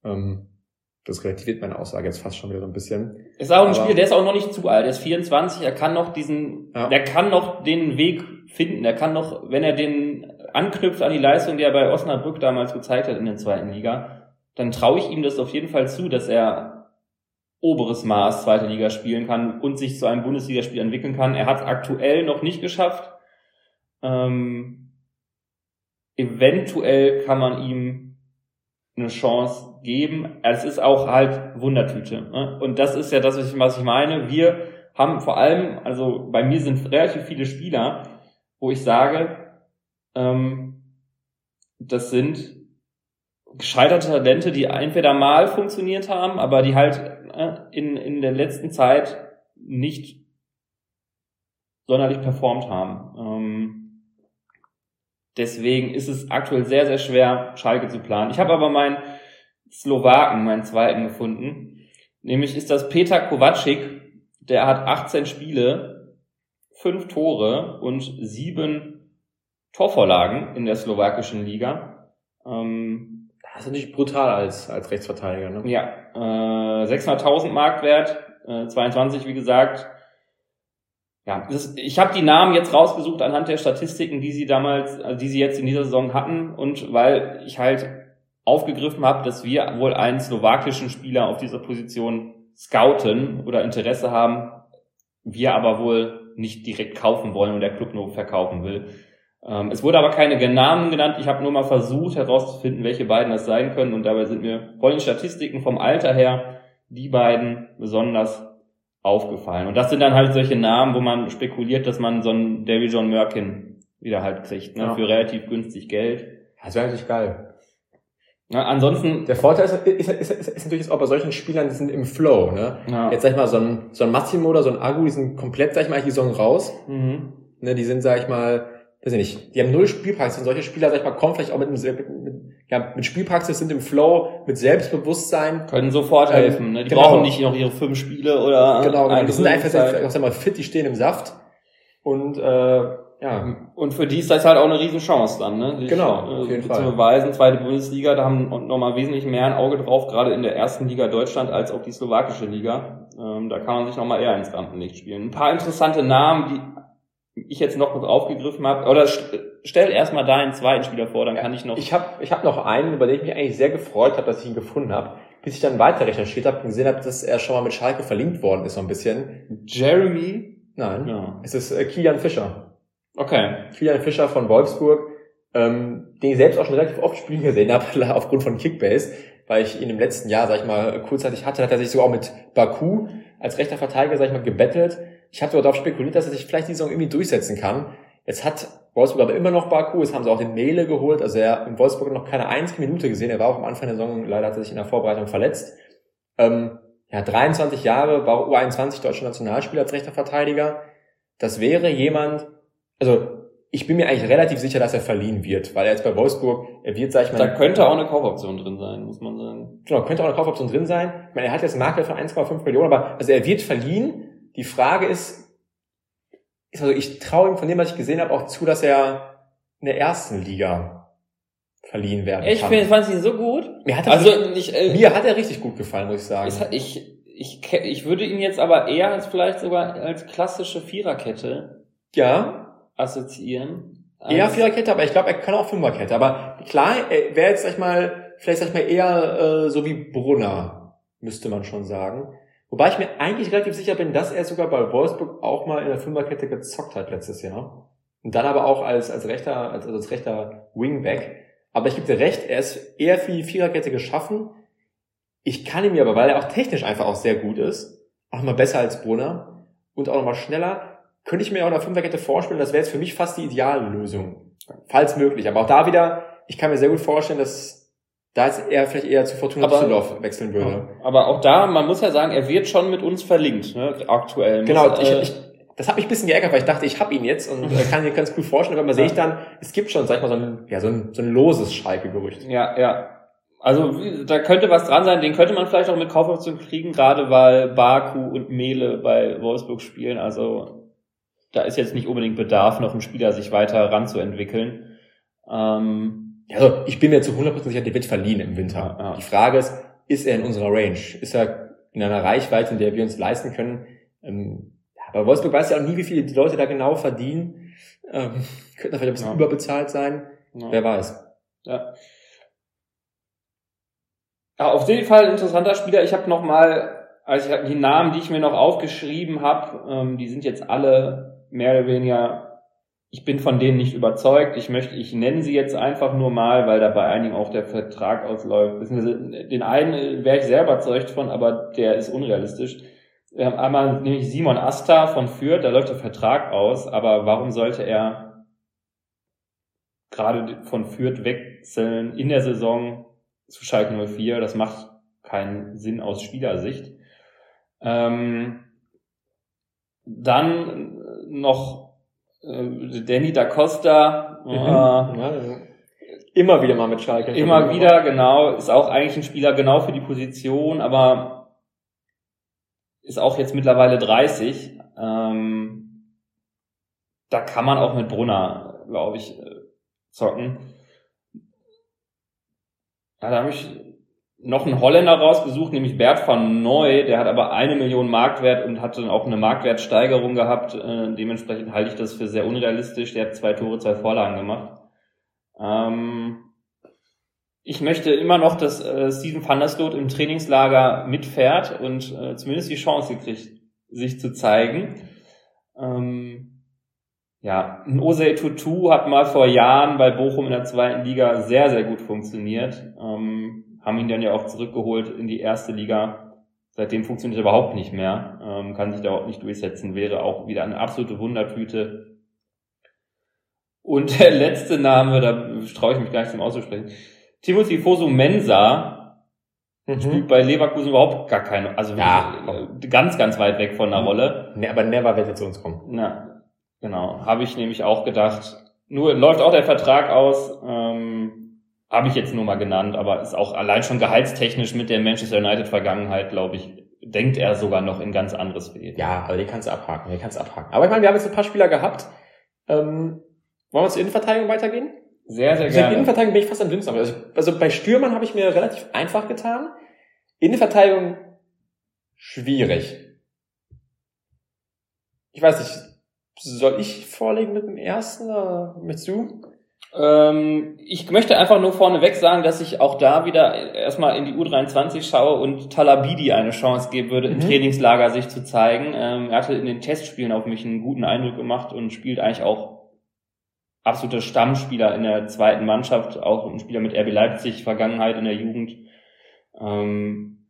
Ähm, Das relativiert meine Aussage jetzt fast schon wieder so ein bisschen. Ist auch ein Spieler, der ist auch noch nicht zu alt. Der ist 24, er kann noch diesen, ja. der kann noch den Weg finden. Er kann noch, wenn er den anknüpft an die Leistung, die er bei Osnabrück damals gezeigt hat in der zweiten Liga, dann traue ich ihm das auf jeden Fall zu, dass er oberes Maß zweite Liga spielen kann und sich zu einem Bundesligaspiel entwickeln kann. Er hat es aktuell noch nicht geschafft. Ähm, eventuell kann man ihm eine Chance geben. Es ist auch halt Wundertüte. Ne? Und das ist ja das, was ich meine. Wir haben vor allem, also bei mir sind relativ viele Spieler, wo ich sage, ähm, das sind gescheiterte Talente, die entweder mal funktioniert haben, aber die halt äh, in, in der letzten Zeit nicht sonderlich performt haben. Ähm, deswegen ist es aktuell sehr, sehr schwer, Schalke zu planen. Ich habe aber meinen Slowaken, meinen zweiten gefunden. Nämlich ist das Peter Kovacic, der hat 18 Spiele, fünf Tore und sieben Torvorlagen in der slowakischen Liga. Ähm, das ist natürlich brutal als, als Rechtsverteidiger, ne? Ja, äh, 600.000 Marktwert, äh, 22 wie gesagt. Ja, ist, ich habe die Namen jetzt rausgesucht anhand der Statistiken, die sie damals, also die sie jetzt in dieser Saison hatten und weil ich halt aufgegriffen habe, dass wir wohl einen slowakischen Spieler auf dieser Position scouten oder Interesse haben, wir aber wohl nicht direkt kaufen wollen und der Club nur verkaufen will. Ähm, es wurde aber keine Namen genannt. Ich habe nur mal versucht herauszufinden, welche beiden das sein können und dabei sind mir vor den Statistiken vom Alter her die beiden besonders aufgefallen. Und das sind dann halt solche Namen, wo man spekuliert, dass man so einen David John Merkin wieder halt kriegt, ne, ja. für relativ günstig Geld. Das wäre natürlich geil. Ja, ansonsten. Der Vorteil ist, ist, ist, ist, ist natürlich auch bei solchen Spielern, die sind im Flow, ne? Ja. Jetzt sag ich mal, so ein, so ein Massimo oder so ein Agu, die sind komplett, sag ich mal, die Saison raus. Mhm. Ne, die sind, sag ich mal, weiß ich nicht, die haben null Spielpraxis und solche Spieler, sag ich mal, kommen vielleicht auch mit, mit, ja, mit Spielpraxis, sind im Flow, mit Selbstbewusstsein. Können sofort helfen, ne? Die genau. brauchen nicht noch ihre fünf Spiele oder. Genau, genau. die sind einfach, sag ich mal, fit, die stehen im Saft. Und, äh, ja. Und für die ist das halt auch eine riesen Chance dann, ne? Sich, genau, auf jeden äh, zu beweisen. Zweite Bundesliga, da haben nochmal wesentlich mehr ein Auge drauf, gerade in der ersten Liga Deutschland als auch die slowakische Liga. Ähm, da kann man sich nochmal eher ins Rampenlicht spielen. Ein paar interessante Namen, die ich jetzt noch mit aufgegriffen habe. Oder stell erstmal deinen zweiten Spieler vor, dann kann ich noch. Ich habe ich hab noch einen, über den ich mich eigentlich sehr gefreut habe, dass ich ihn gefunden habe. Bis ich dann weiter recherchiert habe und gesehen habe, dass er schon mal mit Schalke verlinkt worden ist, so ein bisschen. Jeremy? Nein. Ja. Es ist äh, Kilian Fischer. Okay. Kilian Fischer von Wolfsburg, ähm, den ich selbst auch schon relativ oft spielen gesehen habe, [laughs] aufgrund von Kickbase, weil ich ihn im letzten Jahr, sag ich mal, kurzzeitig hatte, hat er sich sogar auch mit Baku als rechter Verteidiger, sag ich mal, gebettelt. Ich habe darauf spekuliert, dass er sich vielleicht die Saison irgendwie durchsetzen kann. Jetzt hat Wolfsburg aber immer noch Baku, jetzt haben sie auch den Mele geholt, also er in Wolfsburg noch keine einzige Minute gesehen, er war auch am Anfang der Saison, leider hat er sich in der Vorbereitung verletzt. Ähm, ja, 23 Jahre, war U21 deutscher Nationalspieler als rechter Verteidiger. Das wäre jemand, also ich bin mir eigentlich relativ sicher, dass er verliehen wird, weil er jetzt bei Wolfsburg, er wird, sag ich mal. Da könnte auch eine Kaufoption drin sein, muss man sagen. Genau, könnte auch eine Kaufoption drin sein. Ich meine, er hat jetzt Marke von 1,5 Millionen, aber also er wird verliehen. Die Frage ist, ist also ich traue ihm von dem, was ich gesehen habe, auch zu, dass er in der ersten Liga verliehen werden ich kann. Ich fand ihn so gut. Mir hat, er also, richtig, ich, äh, mir hat er richtig gut gefallen, muss ich sagen. Ich, ich, ich, würde ihn jetzt aber eher als vielleicht sogar als klassische Viererkette. Ja assoziieren. Eher Viererkette, aber ich glaube, er kann auch Fünferkette. Aber klar, er wäre jetzt, sag ich mal, vielleicht sag ich mal eher äh, so wie Brunner, müsste man schon sagen. Wobei ich mir eigentlich relativ sicher bin, dass er sogar bei Wolfsburg auch mal in der Fünferkette gezockt hat letztes Jahr. Und dann aber auch als, als rechter, als, als rechter Wingback. Aber ich gebe dir recht, er ist eher für die Viererkette geschaffen. Ich kann ihm aber, weil er auch technisch einfach auch sehr gut ist, auch mal besser als Brunner und auch noch mal schneller, könnte ich mir auch in der Fünferkette vorstellen, das wäre jetzt für mich fast die ideale Lösung. Falls möglich. Aber auch da wieder, ich kann mir sehr gut vorstellen, dass da jetzt eher vielleicht eher zu Fortuna Düsseldorf wechseln würde. Aber auch da, man muss ja sagen, er wird schon mit uns verlinkt, ne, aktuell. Genau, muss, ich, äh, ich, das hat mich ein bisschen geärgert, weil ich dachte, ich habe ihn jetzt und äh, kann mir ganz cool vorstellen, aber man ja. sehe ich dann, es gibt schon, sag ich mal, so ein, ja, so ein, so ein loses Schalke-Gerücht. Ja, ja. Also da könnte was dran sein, den könnte man vielleicht auch mit Kaufoption kriegen, gerade weil Baku und Mele bei Wolfsburg spielen. Also da ist jetzt nicht unbedingt Bedarf, noch einen Spieler sich weiter ranzuentwickeln. Ähm, also ich bin mir zu 100% sicher, der wird verliehen im Winter. Ja. Die Frage ist, ist er in unserer Range? Ist er in einer Reichweite, in der wir uns leisten können? Ähm, aber Wolfsburg weiß ja auch nie, wie viele die Leute da genau verdienen. Ähm, [laughs] könnte vielleicht ein bisschen ja. überbezahlt sein. Ja. Wer weiß. Ja. ja. Auf jeden Fall ein interessanter Spieler. Ich habe noch mal, also ich die Namen, die ich mir noch aufgeschrieben habe, ähm, die sind jetzt alle mehr oder weniger ich bin von denen nicht überzeugt. Ich möchte, ich nenne sie jetzt einfach nur mal, weil da bei einigen auch der Vertrag ausläuft. Den einen wäre ich sehr überzeugt von, aber der ist unrealistisch. Haben einmal nämlich Simon Asta von Fürth, da läuft der Vertrag aus, aber warum sollte er gerade von Fürth wechseln in der Saison zu Schalke 04? Das macht keinen Sinn aus Spielersicht. Ähm, dann noch äh, Danny da Costa. Mhm. Äh, immer wieder mal mit Schalke. Immer wieder, genau. Ist auch eigentlich ein Spieler genau für die Position, aber ist auch jetzt mittlerweile 30. Ähm, da kann man auch mit Brunner, glaube ich, äh, zocken. Ja, da habe ich noch einen Holländer rausgesucht, nämlich Bert van Neu, der hat aber eine Million Marktwert und hat dann auch eine Marktwertsteigerung gehabt. Äh, dementsprechend halte ich das für sehr unrealistisch. Der hat zwei Tore, zwei Vorlagen gemacht. Ähm, ich möchte immer noch, dass äh, Steven van der Sloot im Trainingslager mitfährt und äh, zumindest die Chance kriegt, sich zu zeigen. Ähm, ja, ein Osei Tutu hat mal vor Jahren bei Bochum in der zweiten Liga sehr, sehr gut funktioniert. Ähm, haben ihn dann ja auch zurückgeholt in die erste Liga. Seitdem funktioniert er überhaupt nicht mehr, ähm, kann sich da überhaupt nicht durchsetzen, wäre auch wieder eine absolute Wundertüte. Und [laughs] der letzte Name, da traue ich mich gar nicht zum auszusprechen. Timothy Fosu Mensa mhm. spielt bei Leverkusen überhaupt gar keine, also ja. ganz, ganz weit weg von der mhm. Rolle. Ne, aber never wird er zu uns kommen. Na, genau, habe ich nämlich auch gedacht. Nur läuft auch der Vertrag aus. Ähm, habe ich jetzt nur mal genannt, aber ist auch allein schon gehaltstechnisch mit der Manchester United Vergangenheit, glaube ich, denkt er sogar noch in ganz andere Sphären. Ja, aber den kannst du abhaken, den kannst du abhaken. Aber ich meine, wir haben jetzt ein paar Spieler gehabt. Ähm, wollen wir zur Innenverteidigung weitergehen? Sehr, sehr gerne. In Innenverteidigung bin ich fast am dünnsten. Also, also bei Stürmern habe ich mir relativ einfach getan. Innenverteidigung schwierig. Ich weiß nicht, soll ich vorlegen mit dem ersten oder mit du? Ähm, ich möchte einfach nur vorneweg sagen, dass ich auch da wieder erstmal in die U23 schaue und Talabidi eine Chance geben würde, mhm. im Trainingslager sich zu zeigen. Ähm, er hatte in den Testspielen auf mich einen guten Eindruck gemacht und spielt eigentlich auch absoluter Stammspieler in der zweiten Mannschaft, auch ein Spieler mit RB Leipzig, Vergangenheit in der Jugend. Ähm,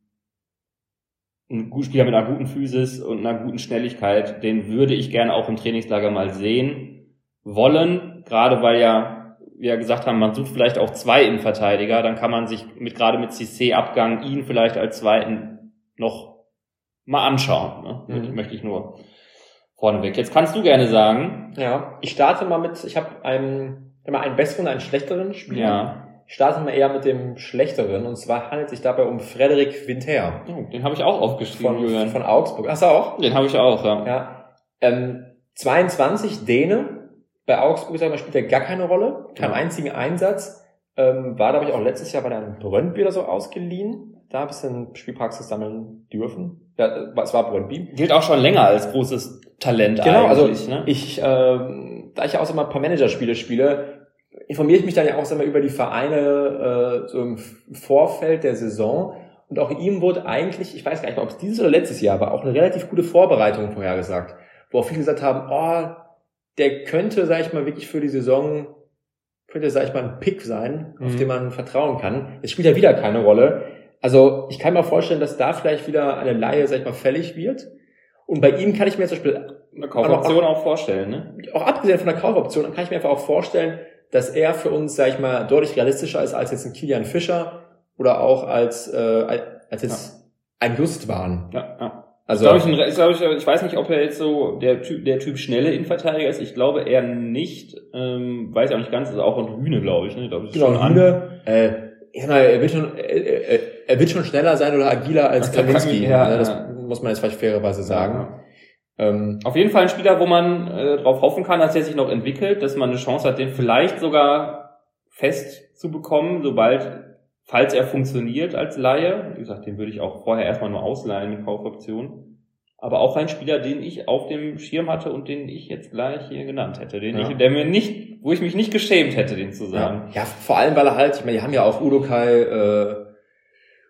ein Spieler mit einer guten Physis und einer guten Schnelligkeit, den würde ich gerne auch im Trainingslager mal sehen wollen, gerade weil ja wir gesagt haben, man sucht vielleicht auch zwei Innenverteidiger, dann kann man sich mit gerade mit CC-Abgang ihn vielleicht als zweiten noch mal anschauen. Ne? Mhm. Möchte ich nur vorneweg. Jetzt kannst du gerne sagen. Ja, ich starte mal mit, ich habe einen, immer einen besseren, einen schlechteren Spieler. Ja. Ich starte mal eher mit dem schlechteren und zwar handelt es sich dabei um Frederik Winter. Oh, den habe ich auch aufgeschrieben, von, Julian. Von Augsburg. Hast du auch? Den habe ich auch, ja. ja. Ähm, 22 Däne, bei Augsburg sag ich mal, spielt er gar keine Rolle, keinen ja. einzigen Einsatz. Ähm, war, glaube ich, auch letztes Jahr bei einem Brøndby oder so ausgeliehen. Da ein bisschen Spielpraxis sammeln dürfen. Ja, es war Brøndby. Gilt auch schon länger als großes Talent genau, also ne? ich, ähm, da ich ja auch so mal ein paar Managerspiele spiele, informiere ich mich dann ja auch mal über die Vereine äh, so im Vorfeld der Saison. Und auch ihm wurde eigentlich, ich weiß gar nicht ob es dieses oder letztes Jahr war, auch eine relativ gute Vorbereitung vorhergesagt. Wo auch viele gesagt haben, oh, der könnte, sag ich mal, wirklich für die Saison, könnte, sag ich mal, ein Pick sein, mhm. auf den man vertrauen kann. Es spielt ja wieder keine Rolle. Also ich kann mir vorstellen, dass da vielleicht wieder eine Laie, sag ich mal, fällig wird. Und bei ihm kann ich mir zum Beispiel eine Kaufoption auch, auch, vorstellen, ne? Auch abgesehen von der Kaufoption kann ich mir einfach auch vorstellen, dass er für uns, sag ich mal, deutlich realistischer ist als jetzt ein Kilian Fischer oder auch als äh, als jetzt ja. ein Lustwahn. Ja, ja. Also, glaube ich, ein, glaub ich, ich weiß nicht, ob er jetzt so der Typ, der Typ schnelle Innenverteidiger ist. Ich glaube eher nicht. Ähm, weiß auch nicht ganz. Ist auch ein Hühne, glaube ich. Ne? Ich glaube, genau, ein Hühne. Äh, ich sag mal, er wird schon, er, er wird schon schneller sein oder agiler als Kaminski. Ja, ne? das ja. muss man jetzt vielleicht fairerweise sagen. Ja. Ähm, Auf jeden Fall ein Spieler, wo man äh, darauf hoffen kann, dass er sich noch entwickelt, dass man eine Chance hat, den vielleicht sogar fest zu bekommen, sobald falls er funktioniert als Laie, wie gesagt, den würde ich auch vorher erstmal nur ausleihen mit Kaufoption. Aber auch ein Spieler, den ich auf dem Schirm hatte und den ich jetzt gleich hier genannt hätte, den ja. ich, der mir nicht, wo ich mich nicht geschämt hätte, den zu sagen. Ja, ja vor allem, weil er halt, ich meine, die haben ja auch Udokai, äh,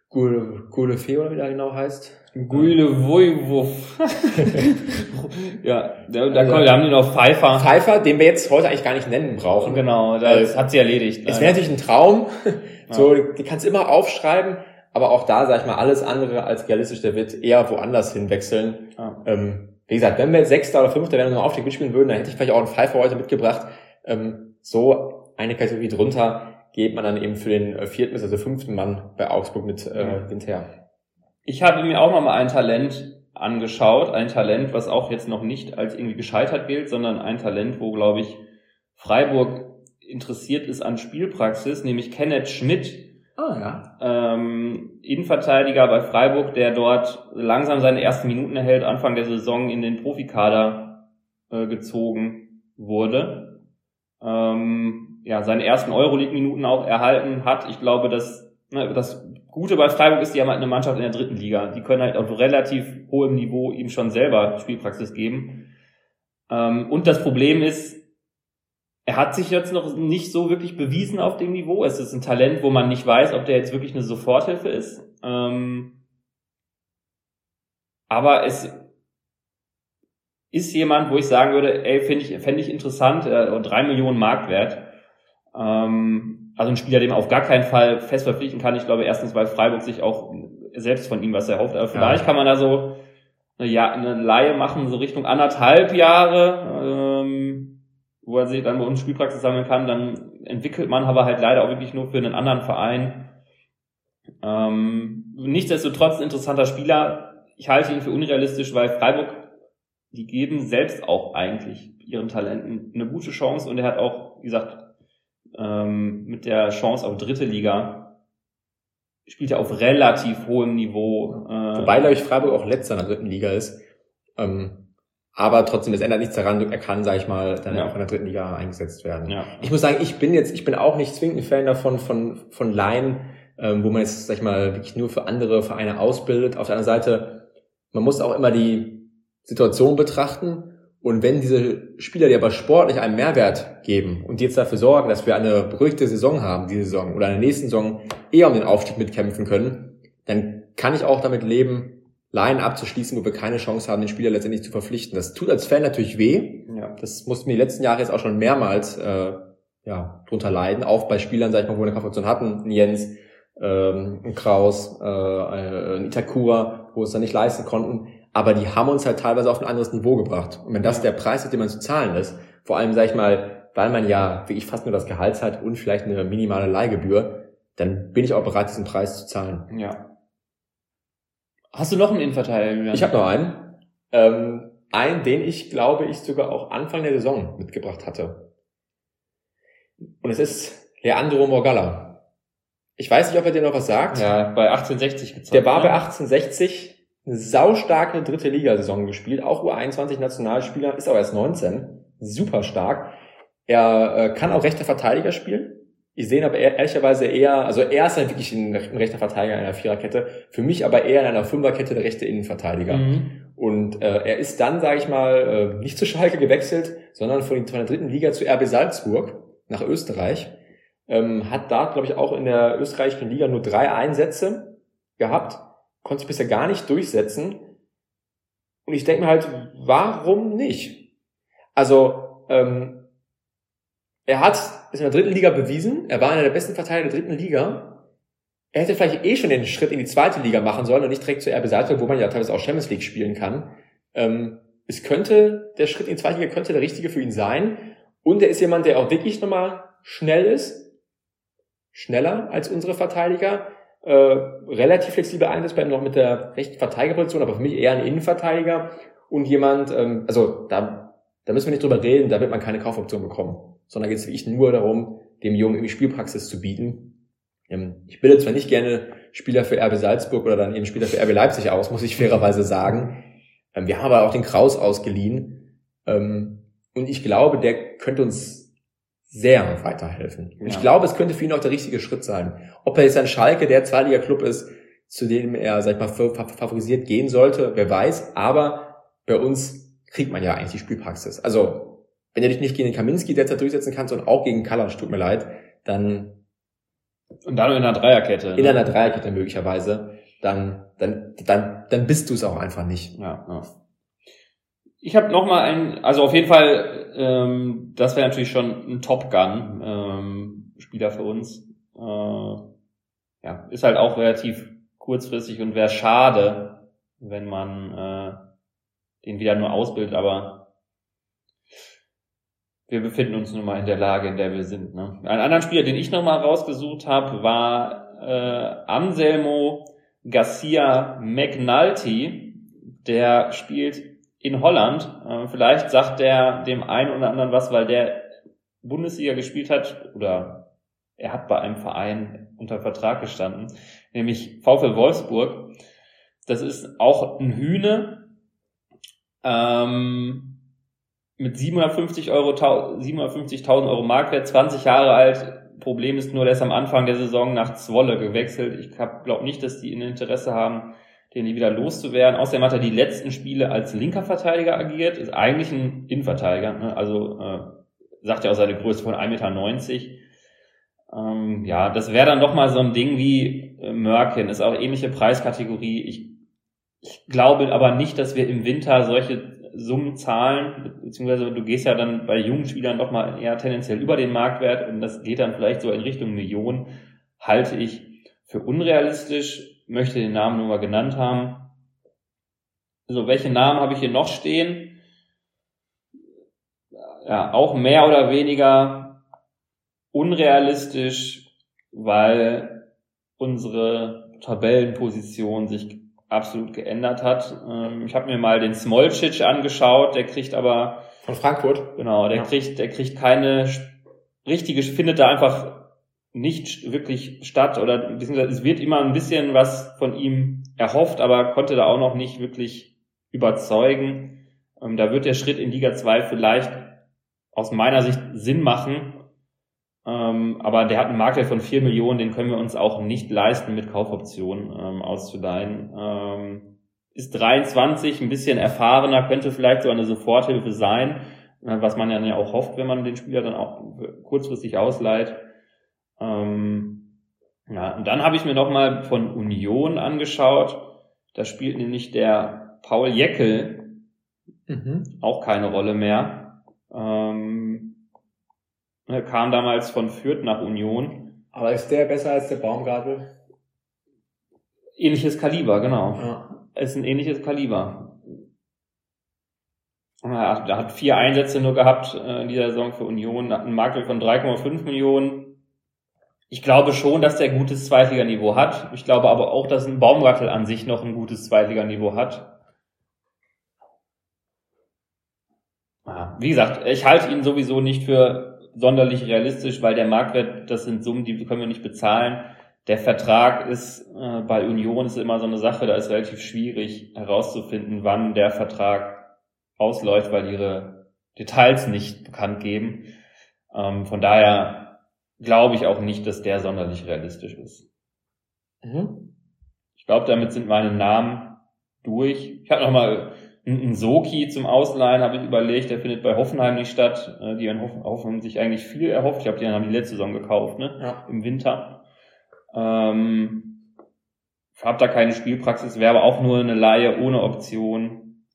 Gule, Gule Fee oder wie der genau heißt. Gule Wojwuff. [laughs] ja, da, da, also, da haben die noch Pfeiffer. Pfeiffer, den wir jetzt heute eigentlich gar nicht nennen brauchen. Genau, das hat sie erledigt. Es wäre natürlich ein Traum. [laughs] So, ja. die kannst du immer aufschreiben, aber auch da, sag ich mal, alles andere als realistisch, der wird eher woanders hinwechseln. Ja. Ähm, wie gesagt, wenn wir Sechster oder Fünfter werden und Aufstieg mitspielen würden, dann hätte ich vielleicht auch einen Pfeiffer heute mitgebracht. Ähm, so eine Kategorie drunter geht man dann eben für den äh, vierten bis also fünften Mann bei Augsburg mit äh, hinterher. Ich habe mir auch nochmal ein Talent angeschaut, ein Talent, was auch jetzt noch nicht als irgendwie gescheitert gilt, sondern ein Talent, wo, glaube ich, Freiburg interessiert ist an Spielpraxis, nämlich Kenneth Schmidt. Ah, ja. Ähm, Innenverteidiger bei Freiburg, der dort langsam seine ersten Minuten erhält, Anfang der Saison in den Profikader äh, gezogen wurde. Ähm, ja, seine ersten Euroleague-Minuten auch erhalten hat. Ich glaube, dass ne, das Gute bei Freiburg ist, die haben halt eine Mannschaft in der dritten Liga. Die können halt auf relativ hohem Niveau ihm schon selber Spielpraxis geben. Ähm, und das Problem ist, er hat sich jetzt noch nicht so wirklich bewiesen auf dem Niveau. Es ist ein Talent, wo man nicht weiß, ob der jetzt wirklich eine Soforthilfe ist. Ähm, aber es ist jemand, wo ich sagen würde, ey, finde ich, fände ich interessant, äh, drei Millionen Marktwert. Ähm, also ein Spieler, den man auf gar keinen Fall fest verpflichten kann. Ich glaube, erstens, weil Freiburg sich auch selbst von ihm was erhofft. Aber vielleicht ja. kann man da so eine, ja, eine Laie machen, so Richtung anderthalb Jahre, ähm, wo er sich dann bei uns Spielpraxis sammeln kann. Dann entwickelt man aber halt leider auch wirklich nur für einen anderen Verein. Ähm, nichtsdestotrotz ein interessanter Spieler. Ich halte ihn für unrealistisch, weil Freiburg, die geben selbst auch eigentlich ihren Talenten eine gute Chance und er hat auch, wie gesagt, ähm, mit der Chance auf dritte Liga spielt er auf relativ hohem Niveau. Äh, Wobei, glaube ich, Freiburg auch letzter in der dritten Liga ist. Ähm, aber trotzdem, es ändert nichts daran, er kann, sage ich mal, dann ja. auch in der dritten Liga eingesetzt werden. Ja. Ich muss sagen, ich bin jetzt, ich bin auch nicht zwingend ein Fan davon, von, von Laien, ähm, wo man jetzt, sag ich mal, wirklich nur für andere Vereine ausbildet. Auf der anderen Seite, man muss auch immer die Situation betrachten und wenn diese Spieler dir aber sportlich einen Mehrwert geben und jetzt dafür sorgen, dass wir eine beruhigte Saison haben, diese Saison, oder in der nächsten Saison eher um den Aufstieg mitkämpfen können, dann kann ich auch damit leben, Laien abzuschließen, wo wir keine Chance haben, den Spieler letztendlich zu verpflichten. Das tut als Fan natürlich weh. Ja. Das mussten wir die letzten Jahre jetzt auch schon mehrmals äh, ja, drunter leiden, auch bei Spielern, sag ich mal, wo wir eine Kaufoption hatten, ein Jens, ähm, ein Kraus, äh, ein Itakura, wo wir es dann nicht leisten konnten aber die haben uns halt teilweise auf ein anderes Niveau gebracht. Und wenn das der Preis ist, den man zu zahlen ist, vor allem, sag ich mal, weil man ja wirklich fast nur das Gehalt hat und vielleicht eine minimale Leihgebühr, dann bin ich auch bereit, diesen Preis zu zahlen. Ja. Hast du noch einen Innenverteidiger? Ich habe noch einen. Ähm, einen, den ich glaube ich sogar auch Anfang der Saison mitgebracht hatte. Und es ist Leandro Morgalla. Ich weiß nicht, ob er dir noch was sagt. Ja, bei 1860 gezeigt. Der war ne? bei 1860 eine saustarke dritte Ligasaison gespielt, auch U21 Nationalspieler, ist aber erst 19, super stark. Er äh, kann auch rechter Verteidiger spielen. Ich sehe ihn aber ehrlicherweise eher, also er ist halt wirklich ein, ein rechter Verteidiger in einer Viererkette, für mich aber eher in einer Fünferkette der rechte Innenverteidiger. Mhm. Und äh, er ist dann, sage ich mal, äh, nicht zu Schalke gewechselt, sondern von, von der dritten Liga zu RB Salzburg nach Österreich. Ähm, hat da, glaube ich, auch in der österreichischen Liga nur drei Einsätze gehabt konnte sich bisher gar nicht durchsetzen. Und ich denke mir halt, warum nicht? Also, ähm, er hat es in der dritten Liga bewiesen, er war einer der besten Verteidiger der dritten Liga. Er hätte vielleicht eh schon den Schritt in die zweite Liga machen sollen und nicht direkt zur RB Salzburg, wo man ja teilweise auch Champions League spielen kann. Ähm, es könnte, der Schritt in die zweite Liga könnte der richtige für ihn sein. Und er ist jemand, der auch wirklich nochmal schnell ist. Schneller als unsere Verteidiger äh, relativ flexibel einsetzbar, noch mit der rechten Verteidigerposition, aber für mich eher ein Innenverteidiger und jemand, ähm, also da, da müssen wir nicht drüber reden, da wird man keine Kaufoption bekommen, sondern geht es wirklich nur darum, dem Jungen irgendwie Spielpraxis zu bieten. Ähm, ich bilde zwar nicht gerne Spieler für RB Salzburg oder dann eben Spieler für RB Leipzig aus, muss ich fairerweise sagen. Ähm, wir haben aber auch den Kraus ausgeliehen ähm, und ich glaube, der könnte uns sehr weiterhelfen. Und ja. ich glaube, es könnte für ihn auch der richtige Schritt sein. Ob er jetzt ein Schalke, der Zweitliga-Club ist, zu dem er, sag ich mal, favorisiert gehen sollte, wer weiß. Aber bei uns kriegt man ja eigentlich die Spielpraxis. Also, wenn du dich nicht gegen den Kaminski derzeit durchsetzen kannst und auch gegen Kalasch, tut mir leid, dann... Und dann in einer Dreierkette. In ne? einer Dreierkette möglicherweise. Dann, dann, dann, dann bist du es auch einfach nicht. Ja, ja. Ich habe noch mal ein, also auf jeden Fall, ähm, das wäre natürlich schon ein Top Gun ähm, Spieler für uns. Äh, ja, ist halt auch relativ kurzfristig und wäre schade, wenn man äh, den wieder nur ausbildet, aber wir befinden uns nun mal in der Lage, in der wir sind. Ne? Ein anderen Spieler, den ich noch mal rausgesucht habe, war äh, Anselmo Garcia McNulty. Der spielt in Holland. Äh, vielleicht sagt der dem einen oder anderen was, weil der Bundesliga gespielt hat oder er hat bei einem Verein unter Vertrag gestanden, nämlich VfL Wolfsburg. Das ist auch ein Hühne ähm, mit 750 Euro, 750.000 Euro Marktwert, 20 Jahre alt. Problem ist nur, der ist am Anfang der Saison nach Zwolle gewechselt. Ich glaube nicht, dass die ein Interesse haben, den wieder loszuwerden. Außerdem hat er die letzten Spiele als linker Verteidiger agiert, ist eigentlich ein Innenverteidiger, ne? also äh, sagt ja auch seine Größe von 1,90 Meter. Ähm, ja, das wäre dann doch mal so ein Ding wie äh, Mörken, ist auch ähnliche Preiskategorie. Ich, ich glaube aber nicht, dass wir im Winter solche Summen zahlen, beziehungsweise du gehst ja dann bei jungen Spielern doch mal eher tendenziell über den Marktwert und das geht dann vielleicht so in Richtung Millionen, halte ich für unrealistisch möchte den Namen nur mal genannt haben. So, welche Namen habe ich hier noch stehen? Ja, auch mehr oder weniger unrealistisch, weil unsere Tabellenposition sich absolut geändert hat. Ähm, ich habe mir mal den Smolcic angeschaut, der kriegt aber von Frankfurt. Genau, der ja. kriegt, der kriegt keine richtige, findet da einfach nicht wirklich statt oder es wird immer ein bisschen was von ihm erhofft, aber konnte da auch noch nicht wirklich überzeugen. Ähm, da wird der Schritt in Liga 2 vielleicht aus meiner Sicht Sinn machen. Ähm, aber der hat einen Marktwert von 4 Millionen, den können wir uns auch nicht leisten, mit Kaufoptionen ähm, auszuleihen. Ähm, ist 23, ein bisschen erfahrener, könnte vielleicht so eine Soforthilfe sein, äh, was man ja auch hofft, wenn man den Spieler dann auch kurzfristig ausleiht. Ähm, ja, und dann habe ich mir nochmal von Union angeschaut. Da spielt nämlich der Paul Jeckel mhm. auch keine Rolle mehr. Ähm, er kam damals von Fürth nach Union. Aber ist der besser als der Baumgartel? Ähnliches Kaliber, genau. Ja. Ist ein ähnliches Kaliber. Er hat vier Einsätze nur gehabt äh, in dieser Saison für Union, hat einen Marktwert von 3,5 Millionen ich glaube schon, dass der gutes Zweitliganiveau hat. Ich glaube aber auch, dass ein Baumgartel an sich noch ein gutes Zweitliganiveau hat. Wie gesagt, ich halte ihn sowieso nicht für sonderlich realistisch, weil der Marktwert, das sind Summen, die können wir nicht bezahlen. Der Vertrag ist äh, bei Union ist immer so eine Sache, da ist relativ schwierig herauszufinden, wann der Vertrag ausläuft, weil ihre Details nicht bekannt geben. Ähm, von daher glaube ich auch nicht, dass der sonderlich realistisch ist. Mhm. Ich glaube, damit sind meine Namen durch. Ich habe noch mal einen Soki zum Ausleihen, habe ich überlegt, der findet bei Hoffenheim nicht statt. Äh, die in Hoffenheim sich eigentlich viel erhofft. Ich glaube, die haben die letzte Saison gekauft, ne? Ja. Im Winter. Ähm, habe da keine Spielpraxis, wäre aber auch nur eine Laie ohne Option.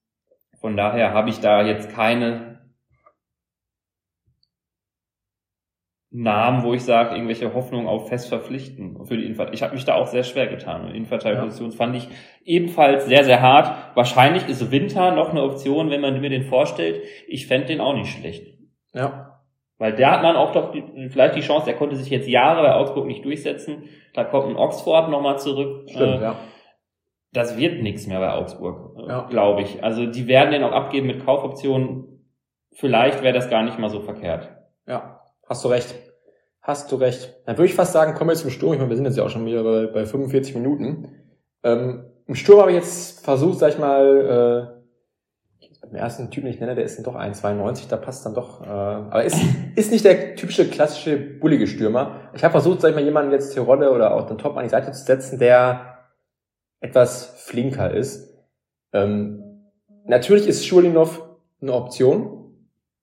Von daher habe ich da jetzt keine Namen, wo ich sage, irgendwelche Hoffnungen auf fest verpflichten für die Innenverteidigung. Ich habe mich da auch sehr schwer getan. Und Innenverteidigungsposition ja. fand ich ebenfalls sehr, sehr hart. Wahrscheinlich ist Winter noch eine Option, wenn man mir den vorstellt. Ich fände den auch nicht schlecht. Ja. Weil der hat man auch doch die, vielleicht die Chance, der konnte sich jetzt Jahre bei Augsburg nicht durchsetzen. Da kommt ein Oxford nochmal zurück. Stimmt, äh, ja. Das wird nichts mehr bei Augsburg, äh, ja. glaube ich. Also die werden den auch abgeben mit Kaufoptionen. Vielleicht wäre das gar nicht mal so verkehrt. Ja, hast du recht. Hast du recht. Dann würde ich fast sagen, kommen wir zum Sturm. Ich meine, wir sind jetzt ja auch schon wieder bei, bei 45 Minuten. Ähm, Im Sturm habe ich jetzt versucht, sag ich mal, äh, den ersten Typen, den ich nenne, der ist dann doch 1,92, da passt dann doch, äh, aber ist, [laughs] ist nicht der typische klassische bullige Stürmer. Ich habe versucht, sag ich mal, jemanden jetzt hier Rolle oder auch den Top an die Seite zu setzen, der etwas flinker ist. Ähm, natürlich ist Schulinov eine Option.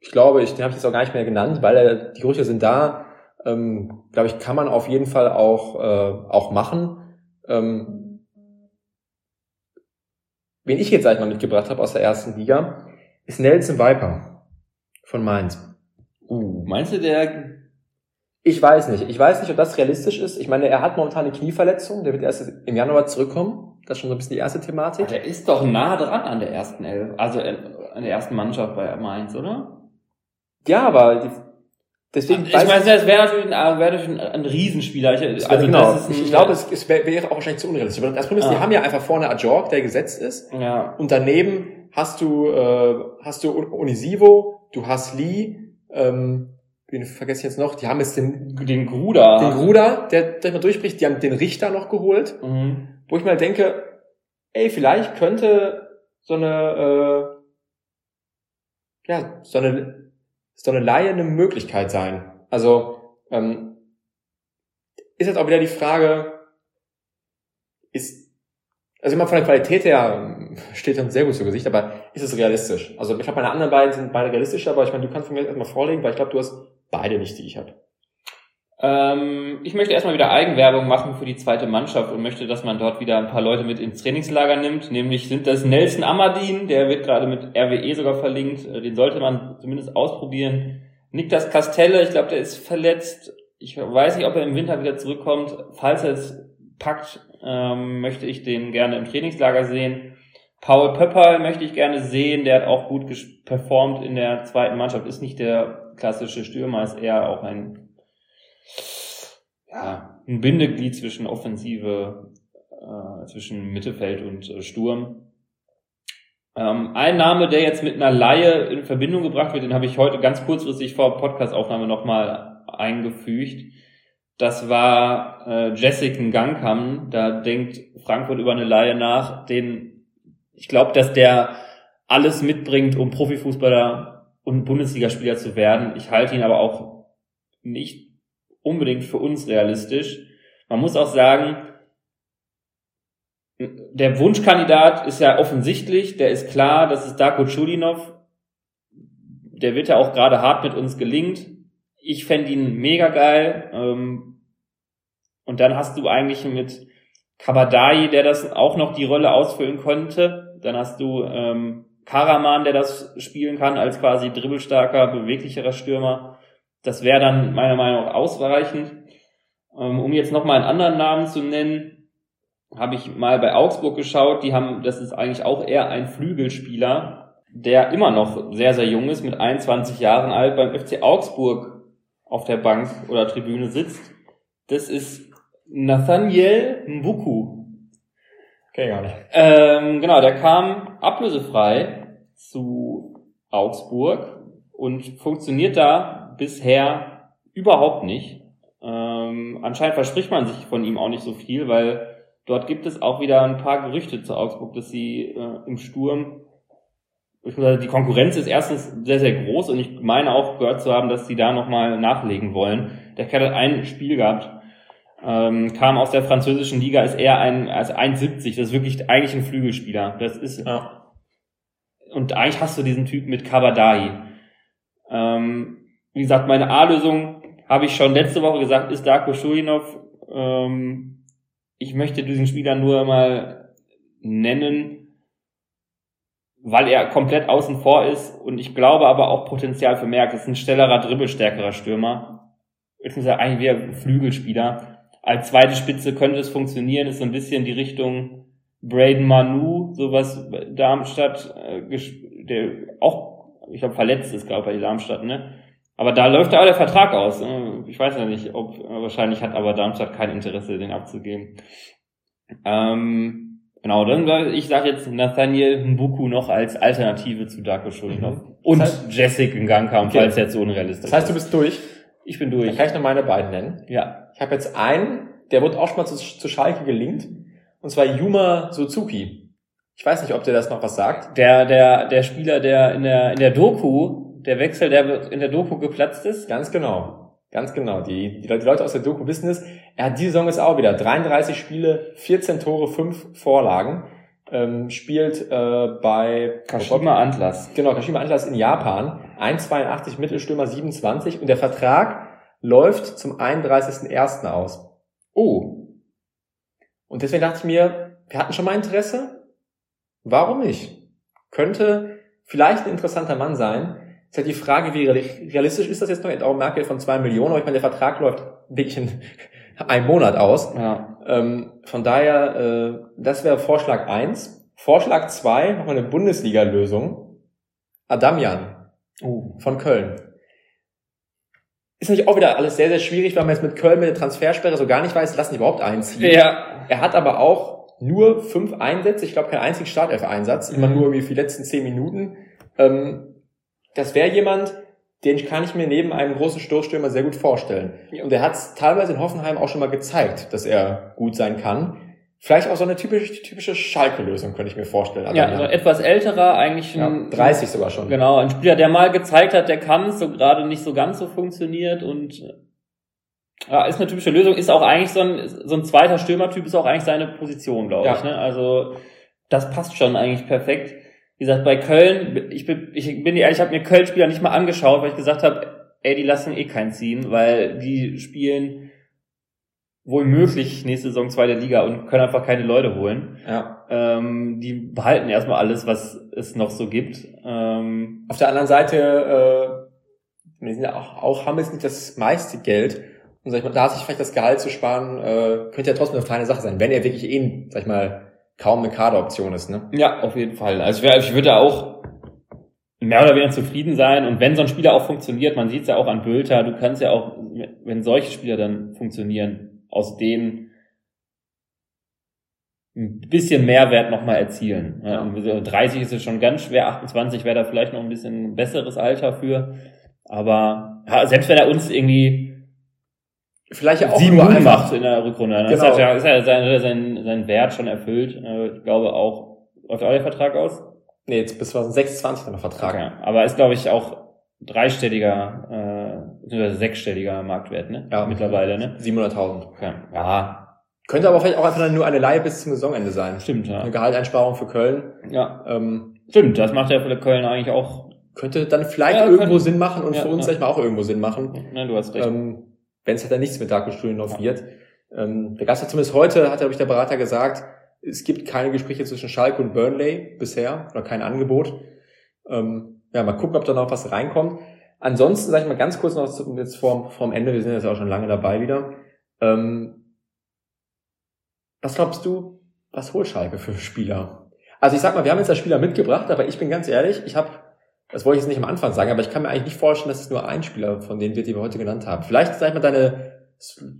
Ich glaube, ich, den habe ich jetzt auch gar nicht mehr genannt, weil er, die Gerüchte sind da. Ähm, glaube ich, kann man auf jeden Fall auch, äh, auch machen. Ähm, wen ich jetzt eigentlich mal mitgebracht habe aus der ersten Liga, ist Nelson Viper von Mainz. Uh, meinst du, der Ich weiß nicht. Ich weiß nicht, ob das realistisch ist. Ich meine, er hat momentan eine Knieverletzung. Der wird erst im Januar zurückkommen. Das ist schon so ein bisschen die erste Thematik. Der ist doch nah dran an der ersten Elf, also äh, an der ersten Mannschaft bei Mainz, oder? Ja, aber die, deswegen ich meine, das wäre natürlich, ein, wäre natürlich ein, ein Riesenspieler. Ich, also genau. Ein, ich glaube, es, es wäre auch wahrscheinlich zu unrealistisch. Aber das Problem ist, ja. die haben ja einfach vorne Ajorg, der gesetzt ist. Ja. Und daneben hast du äh, hast du Unisivo, du hast Lee, ähm, wen vergesse ich jetzt noch? Die haben jetzt den den Gruder, den Gruder, der der mal durchbricht. Die haben den Richter noch geholt. Mhm. Wo ich mal denke, ey, vielleicht könnte so eine äh, ja so eine so eine Laie eine Möglichkeit sein. Also ähm, ist jetzt auch wieder die Frage, ist also immer von der Qualität her ähm, steht dann sehr gut zu Gesicht, aber ist es realistisch? Also ich glaube, meine anderen beiden sind beide realistisch, aber ich meine, du kannst mir erstmal vorlegen, weil ich glaube, du hast beide nicht, die ich habe. Ähm, ich möchte erstmal wieder Eigenwerbung machen für die zweite Mannschaft und möchte, dass man dort wieder ein paar Leute mit ins Trainingslager nimmt. Nämlich sind das Nelson Amadin, der wird gerade mit RWE sogar verlinkt. Äh, den sollte man zumindest ausprobieren. Niklas Castelle, ich glaube, der ist verletzt. Ich weiß nicht, ob er im Winter wieder zurückkommt. Falls er es packt, ähm, möchte ich den gerne im Trainingslager sehen. Paul Pöpperl möchte ich gerne sehen. Der hat auch gut performt in der zweiten Mannschaft. Ist nicht der klassische Stürmer, ist eher auch ein ja, ein Bindeglied zwischen Offensive, äh, zwischen Mittelfeld und äh, Sturm. Ähm, ein Name, der jetzt mit einer Laie in Verbindung gebracht wird, den habe ich heute ganz kurzfristig vor Podcastaufnahme nochmal eingefügt. Das war äh, Jessica Gangkam. Da denkt Frankfurt über eine Laie nach. Den, ich glaube, dass der alles mitbringt, um Profifußballer und Bundesligaspieler zu werden. Ich halte ihn aber auch nicht unbedingt für uns realistisch. Man muss auch sagen, der Wunschkandidat ist ja offensichtlich, der ist klar, das ist Darko Chulinov. Der wird ja auch gerade hart mit uns gelingt. Ich fände ihn mega geil. Ähm, und dann hast du eigentlich mit Kabadai, der das auch noch die Rolle ausfüllen konnte. Dann hast du ähm, Karaman, der das spielen kann als quasi dribbelstarker, beweglicherer Stürmer. Das wäre dann meiner Meinung nach ausreichend. Ähm, um jetzt nochmal einen anderen Namen zu nennen, habe ich mal bei Augsburg geschaut. Die haben, das ist eigentlich auch eher ein Flügelspieler, der immer noch sehr, sehr jung ist, mit 21 Jahren alt, beim FC Augsburg auf der Bank oder Tribüne sitzt. Das ist Nathaniel Mbuku. Okay, gar nicht. Ähm, genau, der kam ablösefrei zu Augsburg und funktioniert da bisher überhaupt nicht. Ähm, anscheinend verspricht man sich von ihm auch nicht so viel, weil dort gibt es auch wieder ein paar Gerüchte zu Augsburg, dass sie äh, im Sturm ich muss sagen, die Konkurrenz ist erstens sehr, sehr groß und ich meine auch gehört zu haben, dass sie da nochmal nachlegen wollen. Der Kerl hat ein Spiel gehabt, ähm, kam aus der französischen Liga, ist eher ein, als 1,70, das ist wirklich eigentlich ein Flügelspieler. Das ist, Ja. und eigentlich hast du diesen Typ mit Kabadai. Ähm, wie gesagt, meine A-Lösung habe ich schon letzte Woche gesagt, ist Darko Schulinov. Ähm, ich möchte diesen Spieler nur mal nennen, weil er komplett außen vor ist und ich glaube aber auch Potenzial für mehr. Das ist ein schnellerer, dribbelstärkerer Stürmer. Ich muss sagen, eigentlich wie ein Flügelspieler. Als zweite Spitze könnte es funktionieren, ist so ein bisschen die Richtung Braden Manu, sowas Darmstadt, äh, der auch, ich glaube, verletzt ist, glaube ich, bei Darmstadt, ne? Aber da läuft ja auch der Vertrag aus. ne? Ich weiß ja nicht, ob wahrscheinlich hat aber Darmstadt kein Interesse, den abzugeben. Ähm, genau, dann ich sage jetzt Nathaniel Mbuku noch als Alternative zu Darko Schulinov. Mhm. Und Das heißt- Jessica Gangkam, Okay. falls jetzt so unrealistisch Das heißt, du ist. bist durch. Ich bin Dann durch. kann ich noch meine beiden nennen. Ja. Ich habe jetzt einen, der wurde auch schon mal zu, zu Schalke gelinkt. Und zwar Yuma Suzuki. Ich weiß nicht, ob dir das noch was sagt. Der, der, der Spieler, der in der, in der Doku, der Wechsel, der in der Doku geplatzt ist. Ganz genau. Ganz genau. Die, die Leute aus der Doku wissen es. Er hat diese Saison jetzt auch wieder 33 Spiele, 14 Tore, 5 Vorlagen. Ähm, spielt äh, bei Kashima Antlas. Genau, Kashima Antlas in Japan. 1,82 Mittelstürmer, 27. Und der Vertrag läuft zum 31.01. aus. Oh. Und deswegen dachte ich mir, wir hatten schon mal Interesse. Warum nicht? Könnte vielleicht ein interessanter Mann sein. Ist halt die Frage, wie realistisch ist das jetzt noch? Hat auch Marktwert von zwei Millionen, aber ich meine, der Vertrag läuft wirklich in [laughs] einem Monat aus. Ja. Ähm, von daher, äh, das wäre Vorschlag eins. Vorschlag zwei noch eine Bundesliga-Lösung. Adamian Oh. von Köln. Ist natürlich auch wieder alles sehr, sehr schwierig, weil man jetzt mit Köln mit der Transfersperre so gar nicht weiß, lassen die überhaupt einziehen. Ja. Er hat aber auch nur fünf Einsätze, ich glaube keinen einzigen Startelf-Einsatz, immer Mhm. nur irgendwie für die letzten zehn Minuten. Ähm, das wäre jemand, den kann ich mir neben einem großen Stoßstürmer sehr gut vorstellen. Und er hat es teilweise in Hoffenheim auch schon mal gezeigt, dass er gut sein kann. Vielleicht auch so eine typische, typische Schalke-Lösung, könnte ich mir vorstellen. Ja, Adamian. also etwas älterer, eigentlich ja, ein, 30 sogar schon. Genau, ein Spieler, der mal gezeigt hat, der kann es, so gerade nicht so ganz so funktioniert und ja, ist eine typische Lösung, ist auch eigentlich so ein, so ein zweiter Stürmertyp, ist auch eigentlich seine Position, glaube Ja. ich. Ne? Also das passt schon eigentlich perfekt. Wie gesagt, bei Köln, ich bin, ich bin ehrlich, ich habe mir Köln-Spieler nicht mal angeschaut, weil ich gesagt habe, ey, die lassen eh keinen ziehen, weil die spielen wohl möglich nächste Saison zweite Liga und können einfach keine Leute holen. Ja. Ähm, die behalten erstmal alles, was es noch so gibt. Ähm, Auf der anderen Seite, äh, wir sind ja auch, auch haben jetzt nicht das meiste Geld. Und sag ich mal, da sich vielleicht das Gehalt zu sparen, äh, könnte ja trotzdem eine feine Sache sein, wenn er wirklich eh, sag ich mal, kaum eine Kaderoption ist, ne? ja, auf jeden Fall. Also ich, ich würde auch mehr oder weniger zufrieden sein. Und wenn so ein Spieler auch funktioniert, man sieht es ja auch an Bülter, du kannst ja auch, wenn solche Spieler dann funktionieren, aus denen ein bisschen Mehrwert nochmal erzielen. Ja, und 30 ist es schon ganz schwer, 28 wäre da vielleicht noch ein bisschen besseres Alter für. Aber ja, selbst wenn er uns irgendwie Vielleicht auch sieben nur einfach. in der Rückrunde. Genau. ist, ja, ist ja sein, sein, sein Wert schon erfüllt. Äh, Ich glaube auch, läuft auch der Vertrag aus? Nee, jetzt bis 2026 dann noch Vertrag. Okay. Aber ist, glaube ich, auch dreistelliger, äh, beziehungsweise sechsstelliger Marktwert, ne? Ja. Mittlerweile, ne? 700.000. Okay. Ja, Könnte aber vielleicht auch einfach nur eine Leihe bis zum Saisonende sein. stimmt, ja. Eine Gehalteinsparung für Köln. Ja, Ähm, stimmt. Das macht ja für Köln eigentlich auch. könnte dann vielleicht Ja, irgendwo könnte- Sinn machen und Ja, für uns, ja. sag ich mal, auch irgendwo Sinn machen. Ne, du hast recht. Ähm, wenn es halt dann nichts mit Darko Studienhof wird. Ähm, da gab es ja zumindest heute, hat, glaube ich, der Berater gesagt, es gibt keine Gespräche zwischen Schalke und Burnley bisher oder kein Angebot. Ähm, ja, mal gucken, ob da noch was reinkommt. Ansonsten, sage ich mal ganz kurz noch zum, jetzt vorm, vorm Ende, wir sind jetzt auch schon lange dabei wieder. Ähm, was glaubst du, was holt Schalke für Spieler? Also ich sag mal, wir haben jetzt da Spieler mitgebracht, aber ich bin ganz ehrlich, ich habe, das wollte ich jetzt nicht am Anfang sagen, aber ich kann mir eigentlich nicht vorstellen, dass es nur ein Spieler von denen wird, die wir heute genannt haben. Vielleicht, sag ich mal, deine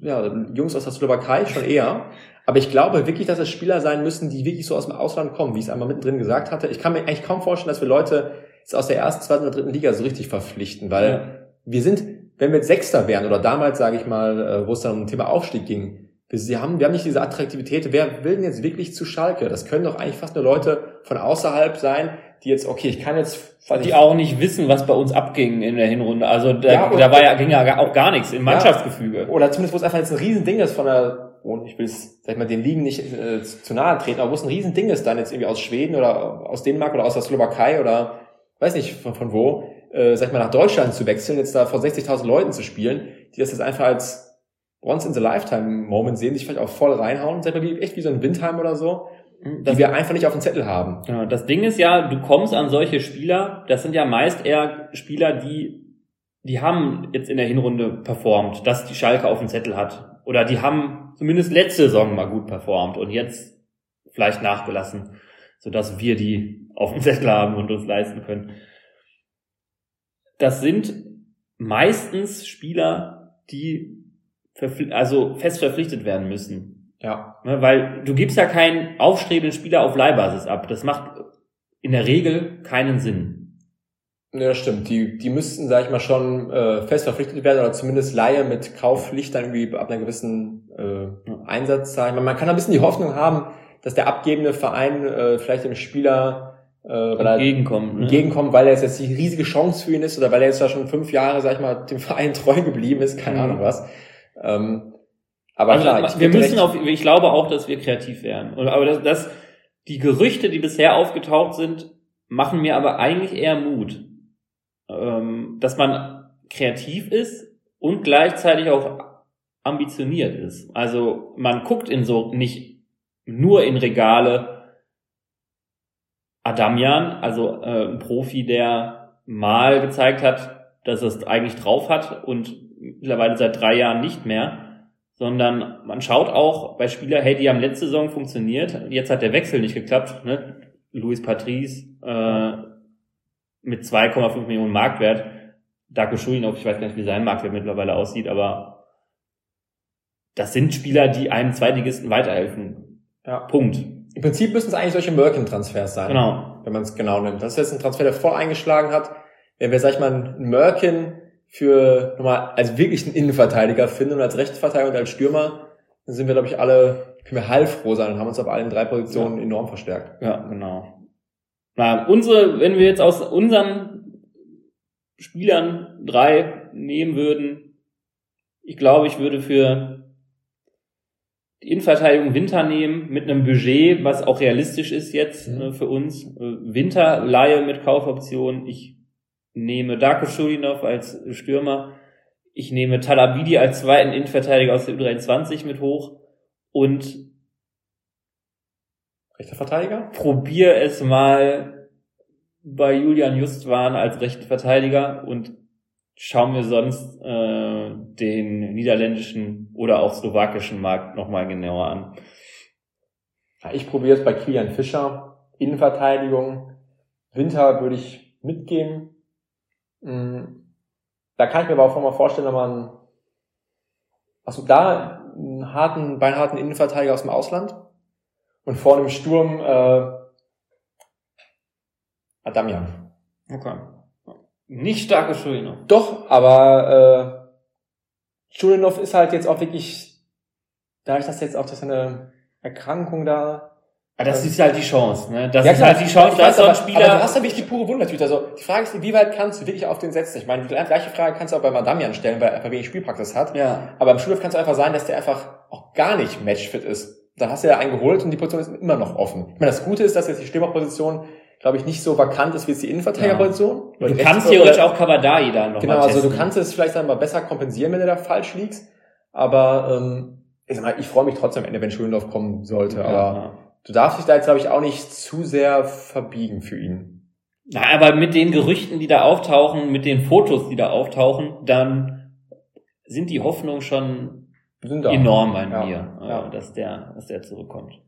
ja, Jungs aus der Slowakei schon eher, aber ich glaube wirklich, dass es Spieler sein müssen, die wirklich so aus dem Ausland kommen, wie ich es einmal mittendrin gesagt hatte. Ich kann mir eigentlich kaum vorstellen, dass wir Leute jetzt aus der ersten, zweiten oder dritten Liga so richtig verpflichten, weil Ja. wir sind, wenn wir jetzt Sechster wären oder damals, sage ich mal, äh, wo es dann um Thema Aufstieg ging, wir, haben, wir haben nicht diese Attraktivität. Wer will denn jetzt wirklich zu Schalke? Das können doch eigentlich fast nur Leute von außerhalb sein, die jetzt, okay, ich kann jetzt, die auch nicht wissen, was bei uns abging in der Hinrunde. Also da, Ja, da war ja, ging ja auch gar nichts im Mannschaftsgefüge. oder zumindest wo es einfach jetzt ein Riesending ist von der, und ich will es, sag ich mal, den Ligen nicht äh, zu zu nahe treten, aber wo es ein Riesending ist, dann jetzt irgendwie aus Schweden oder aus Dänemark oder aus der Slowakei oder weiß nicht von, von wo, äh, sag ich mal, nach Deutschland zu wechseln, jetzt da vor 60.000 Leuten zu spielen, die das jetzt einfach als once in the lifetime Moment sehen, sich vielleicht auch voll reinhauen, sag ich mal, wie, echt wie so ein Windheim oder so, Das, die wir einfach nicht auf dem Zettel haben. ja, das Ding ist ja, du kommst an solche Spieler, das sind ja meist eher Spieler, die, die haben jetzt in der Hinrunde performt, dass die Schalke auf dem Zettel hat. Oder die haben zumindest letzte Saison mal gut performt und jetzt vielleicht nachgelassen, sodass wir die auf dem Zettel haben und uns leisten können. Das sind meistens Spieler, die also fest verpflichtet werden müssen. Ja. Ne, Weil du gibst ja keinen aufstrebenden Spieler auf Leihbasis ab. Das macht in der Regel keinen Sinn. Ja, stimmt. Die, die müssten, sag ich mal, schon äh, fest verpflichtet werden oder zumindest Laie mit Kaufpflicht dann irgendwie ab einer gewissen äh, Einsatz zahlen. Man, man kann ein bisschen die Hoffnung haben, dass der abgebende Verein äh, vielleicht dem Spieler äh, entgegenkommt, ne? entgegenkommt, weil er jetzt die riesige Chance für ihn ist oder weil er jetzt da schon fünf Jahre, sag ich mal, dem Verein treu geblieben ist, keine mhm. Ahnung was. Ähm, aber also, klar, wir müssen auf, ich glaube auch, dass wir kreativ werden. Aber das, das, die Gerüchte, die bisher aufgetaucht sind, machen mir aber eigentlich eher Mut, ähm, dass man kreativ ist und gleichzeitig auch ambitioniert ist. Also man guckt in so nicht nur in Regale Adamian, also äh, ein Profi, der mal gezeigt hat, dass er es eigentlich drauf hat und mittlerweile seit drei Jahren nicht mehr, sondern man schaut auch bei Spielern, hey, die haben letzte Saison funktioniert, jetzt hat der Wechsel nicht geklappt, ne? Luis Patrice äh, mit 2,5 Millionen Marktwert, Darko Schulinov, ich weiß gar nicht, wie sein Marktwert mittlerweile aussieht, aber das sind Spieler, die einem Zweitligisten weiterhelfen. Ja. Punkt. Im Prinzip müssen es eigentlich solche Merkin-Transfers sein. Genau. Wenn man es genau nimmt. Das ist jetzt ein Transfer, der voll eingeschlagen hat. Wenn wir, sag ich mal, einen Merkin für nochmal als wirklichen Innenverteidiger finden und als Rechtsverteidiger und als Stürmer, dann sind wir, glaube ich, alle, können wir heilfroh sein und haben uns auf allen drei Positionen ja. enorm verstärkt. Ja, genau. Na, unsere, wenn wir jetzt aus unseren Spielern drei nehmen würden, ich glaube, ich würde für die Innenverteidigung Winter nehmen mit einem Budget, was auch realistisch ist jetzt mhm. äh, für uns. Äh, Winter Laie mit Kaufoption. Ich nehme Darko Schulinov als Stürmer. Ich nehme Talabidi als zweiten Innenverteidiger aus der U23 mit hoch und rechter Verteidiger. Probier es mal bei Julian Justwan als rechten Verteidiger und schauen wir sonst äh, den niederländischen oder auch slowakischen Markt nochmal genauer an. Ich probiere es bei Kilian Fischer. Innenverteidigung. Winter würde ich mitgehen. Mm, da kann ich mir aber auch mal vorstellen, wenn man also da einen harten, beinharten Innenverteidiger aus dem Ausland und vorne im Sturm äh, Adamian. Okay. Nicht starke Schulinov. Doch, aber äh, Schulinov ist halt jetzt auch wirklich, dadurch, dass jetzt auch das eine Erkrankung da ja, das ist halt die Chance, ne? Das ja, ist halt die Chance, dass so ein Spieler. Aber du hast nämlich die pure Wundertüte. Also die Frage ist, wie weit kannst du wirklich auf den setzen? Ich meine, die gleiche Frage kannst du auch bei Madamian stellen, weil er einfach wenig Spielpraxis hat. Ja. Aber im Schulhof kann es einfach sein, dass der einfach auch gar nicht matchfit ist. Dann hast du ja einen geholt und die Position ist immer noch offen. Ich meine, das Gute ist, dass jetzt die Stürmerposition glaube ich, nicht so vakant ist wie jetzt die Innenverteidigerposition. Ja. Du kannst theoretisch auch Kabadai da noch Genau, also du kannst es vielleicht dann mal besser kompensieren, wenn du da falsch liegst. Aber ähm, ich, sag mal, ich freue mich trotzdem am Ende, wenn Schulendorf kommen sollte. Ja, aber ja. Du darfst dich da jetzt, glaube ich, auch nicht zu sehr verbiegen für ihn. Na, aber mit den Gerüchten, die da auftauchen, mit den Fotos, die da auftauchen, dann sind die Hoffnungen schon enorm bei ja, mir, ja. dass der, dass der zurückkommt.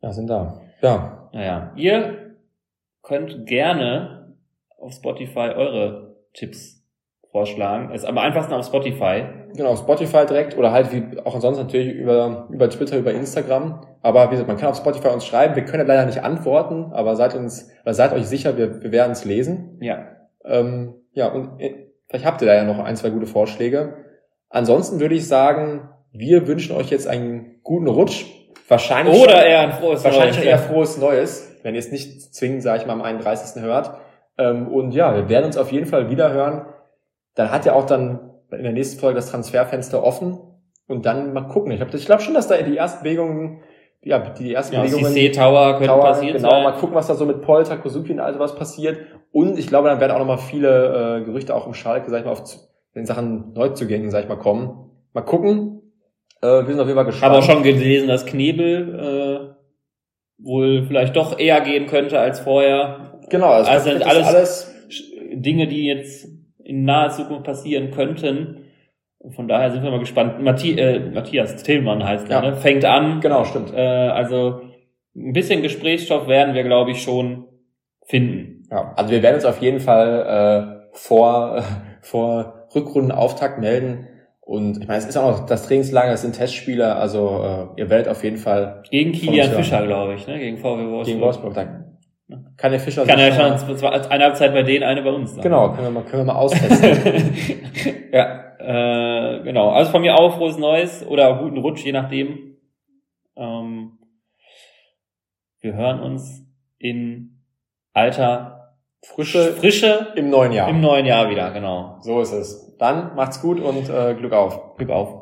Ja, sind da. Ja. Naja. Ihr könnt gerne auf Spotify eure Tipps vorschlagen. Ist am einfachsten auf Spotify. Genau, auf Spotify direkt oder halt wie auch ansonsten natürlich über, über Twitter, über Instagram. Aber wie gesagt, man kann auf Spotify uns schreiben. Wir können leider nicht antworten, aber seid uns, oder seid euch sicher, wir, wir werden es lesen. Ja. Ähm, ja, und äh, vielleicht habt ihr da ja noch ein, zwei gute Vorschläge. Ansonsten würde ich sagen, wir wünschen euch jetzt einen guten Rutsch. Wahrscheinlich oder eher ein frohes wahrscheinlich Neues. eher frohes Neues wenn ihr es nicht zwingend, sage ich mal, am 31. hört. Ähm, und ja, wir werden uns auf jeden Fall wieder hören. Dann hat ja auch dann in der nächsten Folge das Transferfenster offen und dann mal gucken. Ich glaube ich glaub schon, dass da die ersten Bewegungen, ja, die ersten ja, Bewegungen. CC Tower könnte Tower, passieren genau, sein. mal gucken, was da so mit Polter, Kosuki und all sowas passiert. Und ich glaube, dann werden auch nochmal viele äh, Gerüchte auch im Schalke, sag ich mal, auf in Sachen Neuzugängen, sag ich mal, kommen. Mal gucken. Äh, wir sind auf jeden Fall gespannt. Habe auch schon gelesen, dass Knebel äh, wohl vielleicht doch eher gehen könnte als vorher. Genau, also, also sind alles, alles Dinge, die jetzt in naher Zukunft passieren könnten. Von daher sind wir mal gespannt. Mathi äh, Matthias Tillmann heißt er, ja. ne? fängt an. Genau, stimmt. Äh, also ein bisschen Gesprächsstoff werden wir, glaube ich, schon finden. Ja, also wir werden uns auf jeden Fall äh, vor, äh, [laughs] vor Rückrundenauftakt melden und ich meine, es ist auch noch das Trainingslager, es sind Testspieler, also äh, ihr werdet auf jeden Fall. Gegen Kilian Fischer, glaube ich, ne? Gegen VW Wolfsburg. Gegen Wolfsburg, da kann der Fischer Kann er schon, eine Halbzeit bei denen, eine bei uns. Dann. Genau, können wir mal, können wir mal austesten. [laughs] ja, äh, genau. Also von mir auch frohes Neues oder guten Rutsch, je nachdem. Ähm, Wir hören uns in alter Frische, Frische im neuen Jahr. im neuen Jahr wieder, genau. so ist es. Dann macht's gut und äh, Glück auf. Glück auf.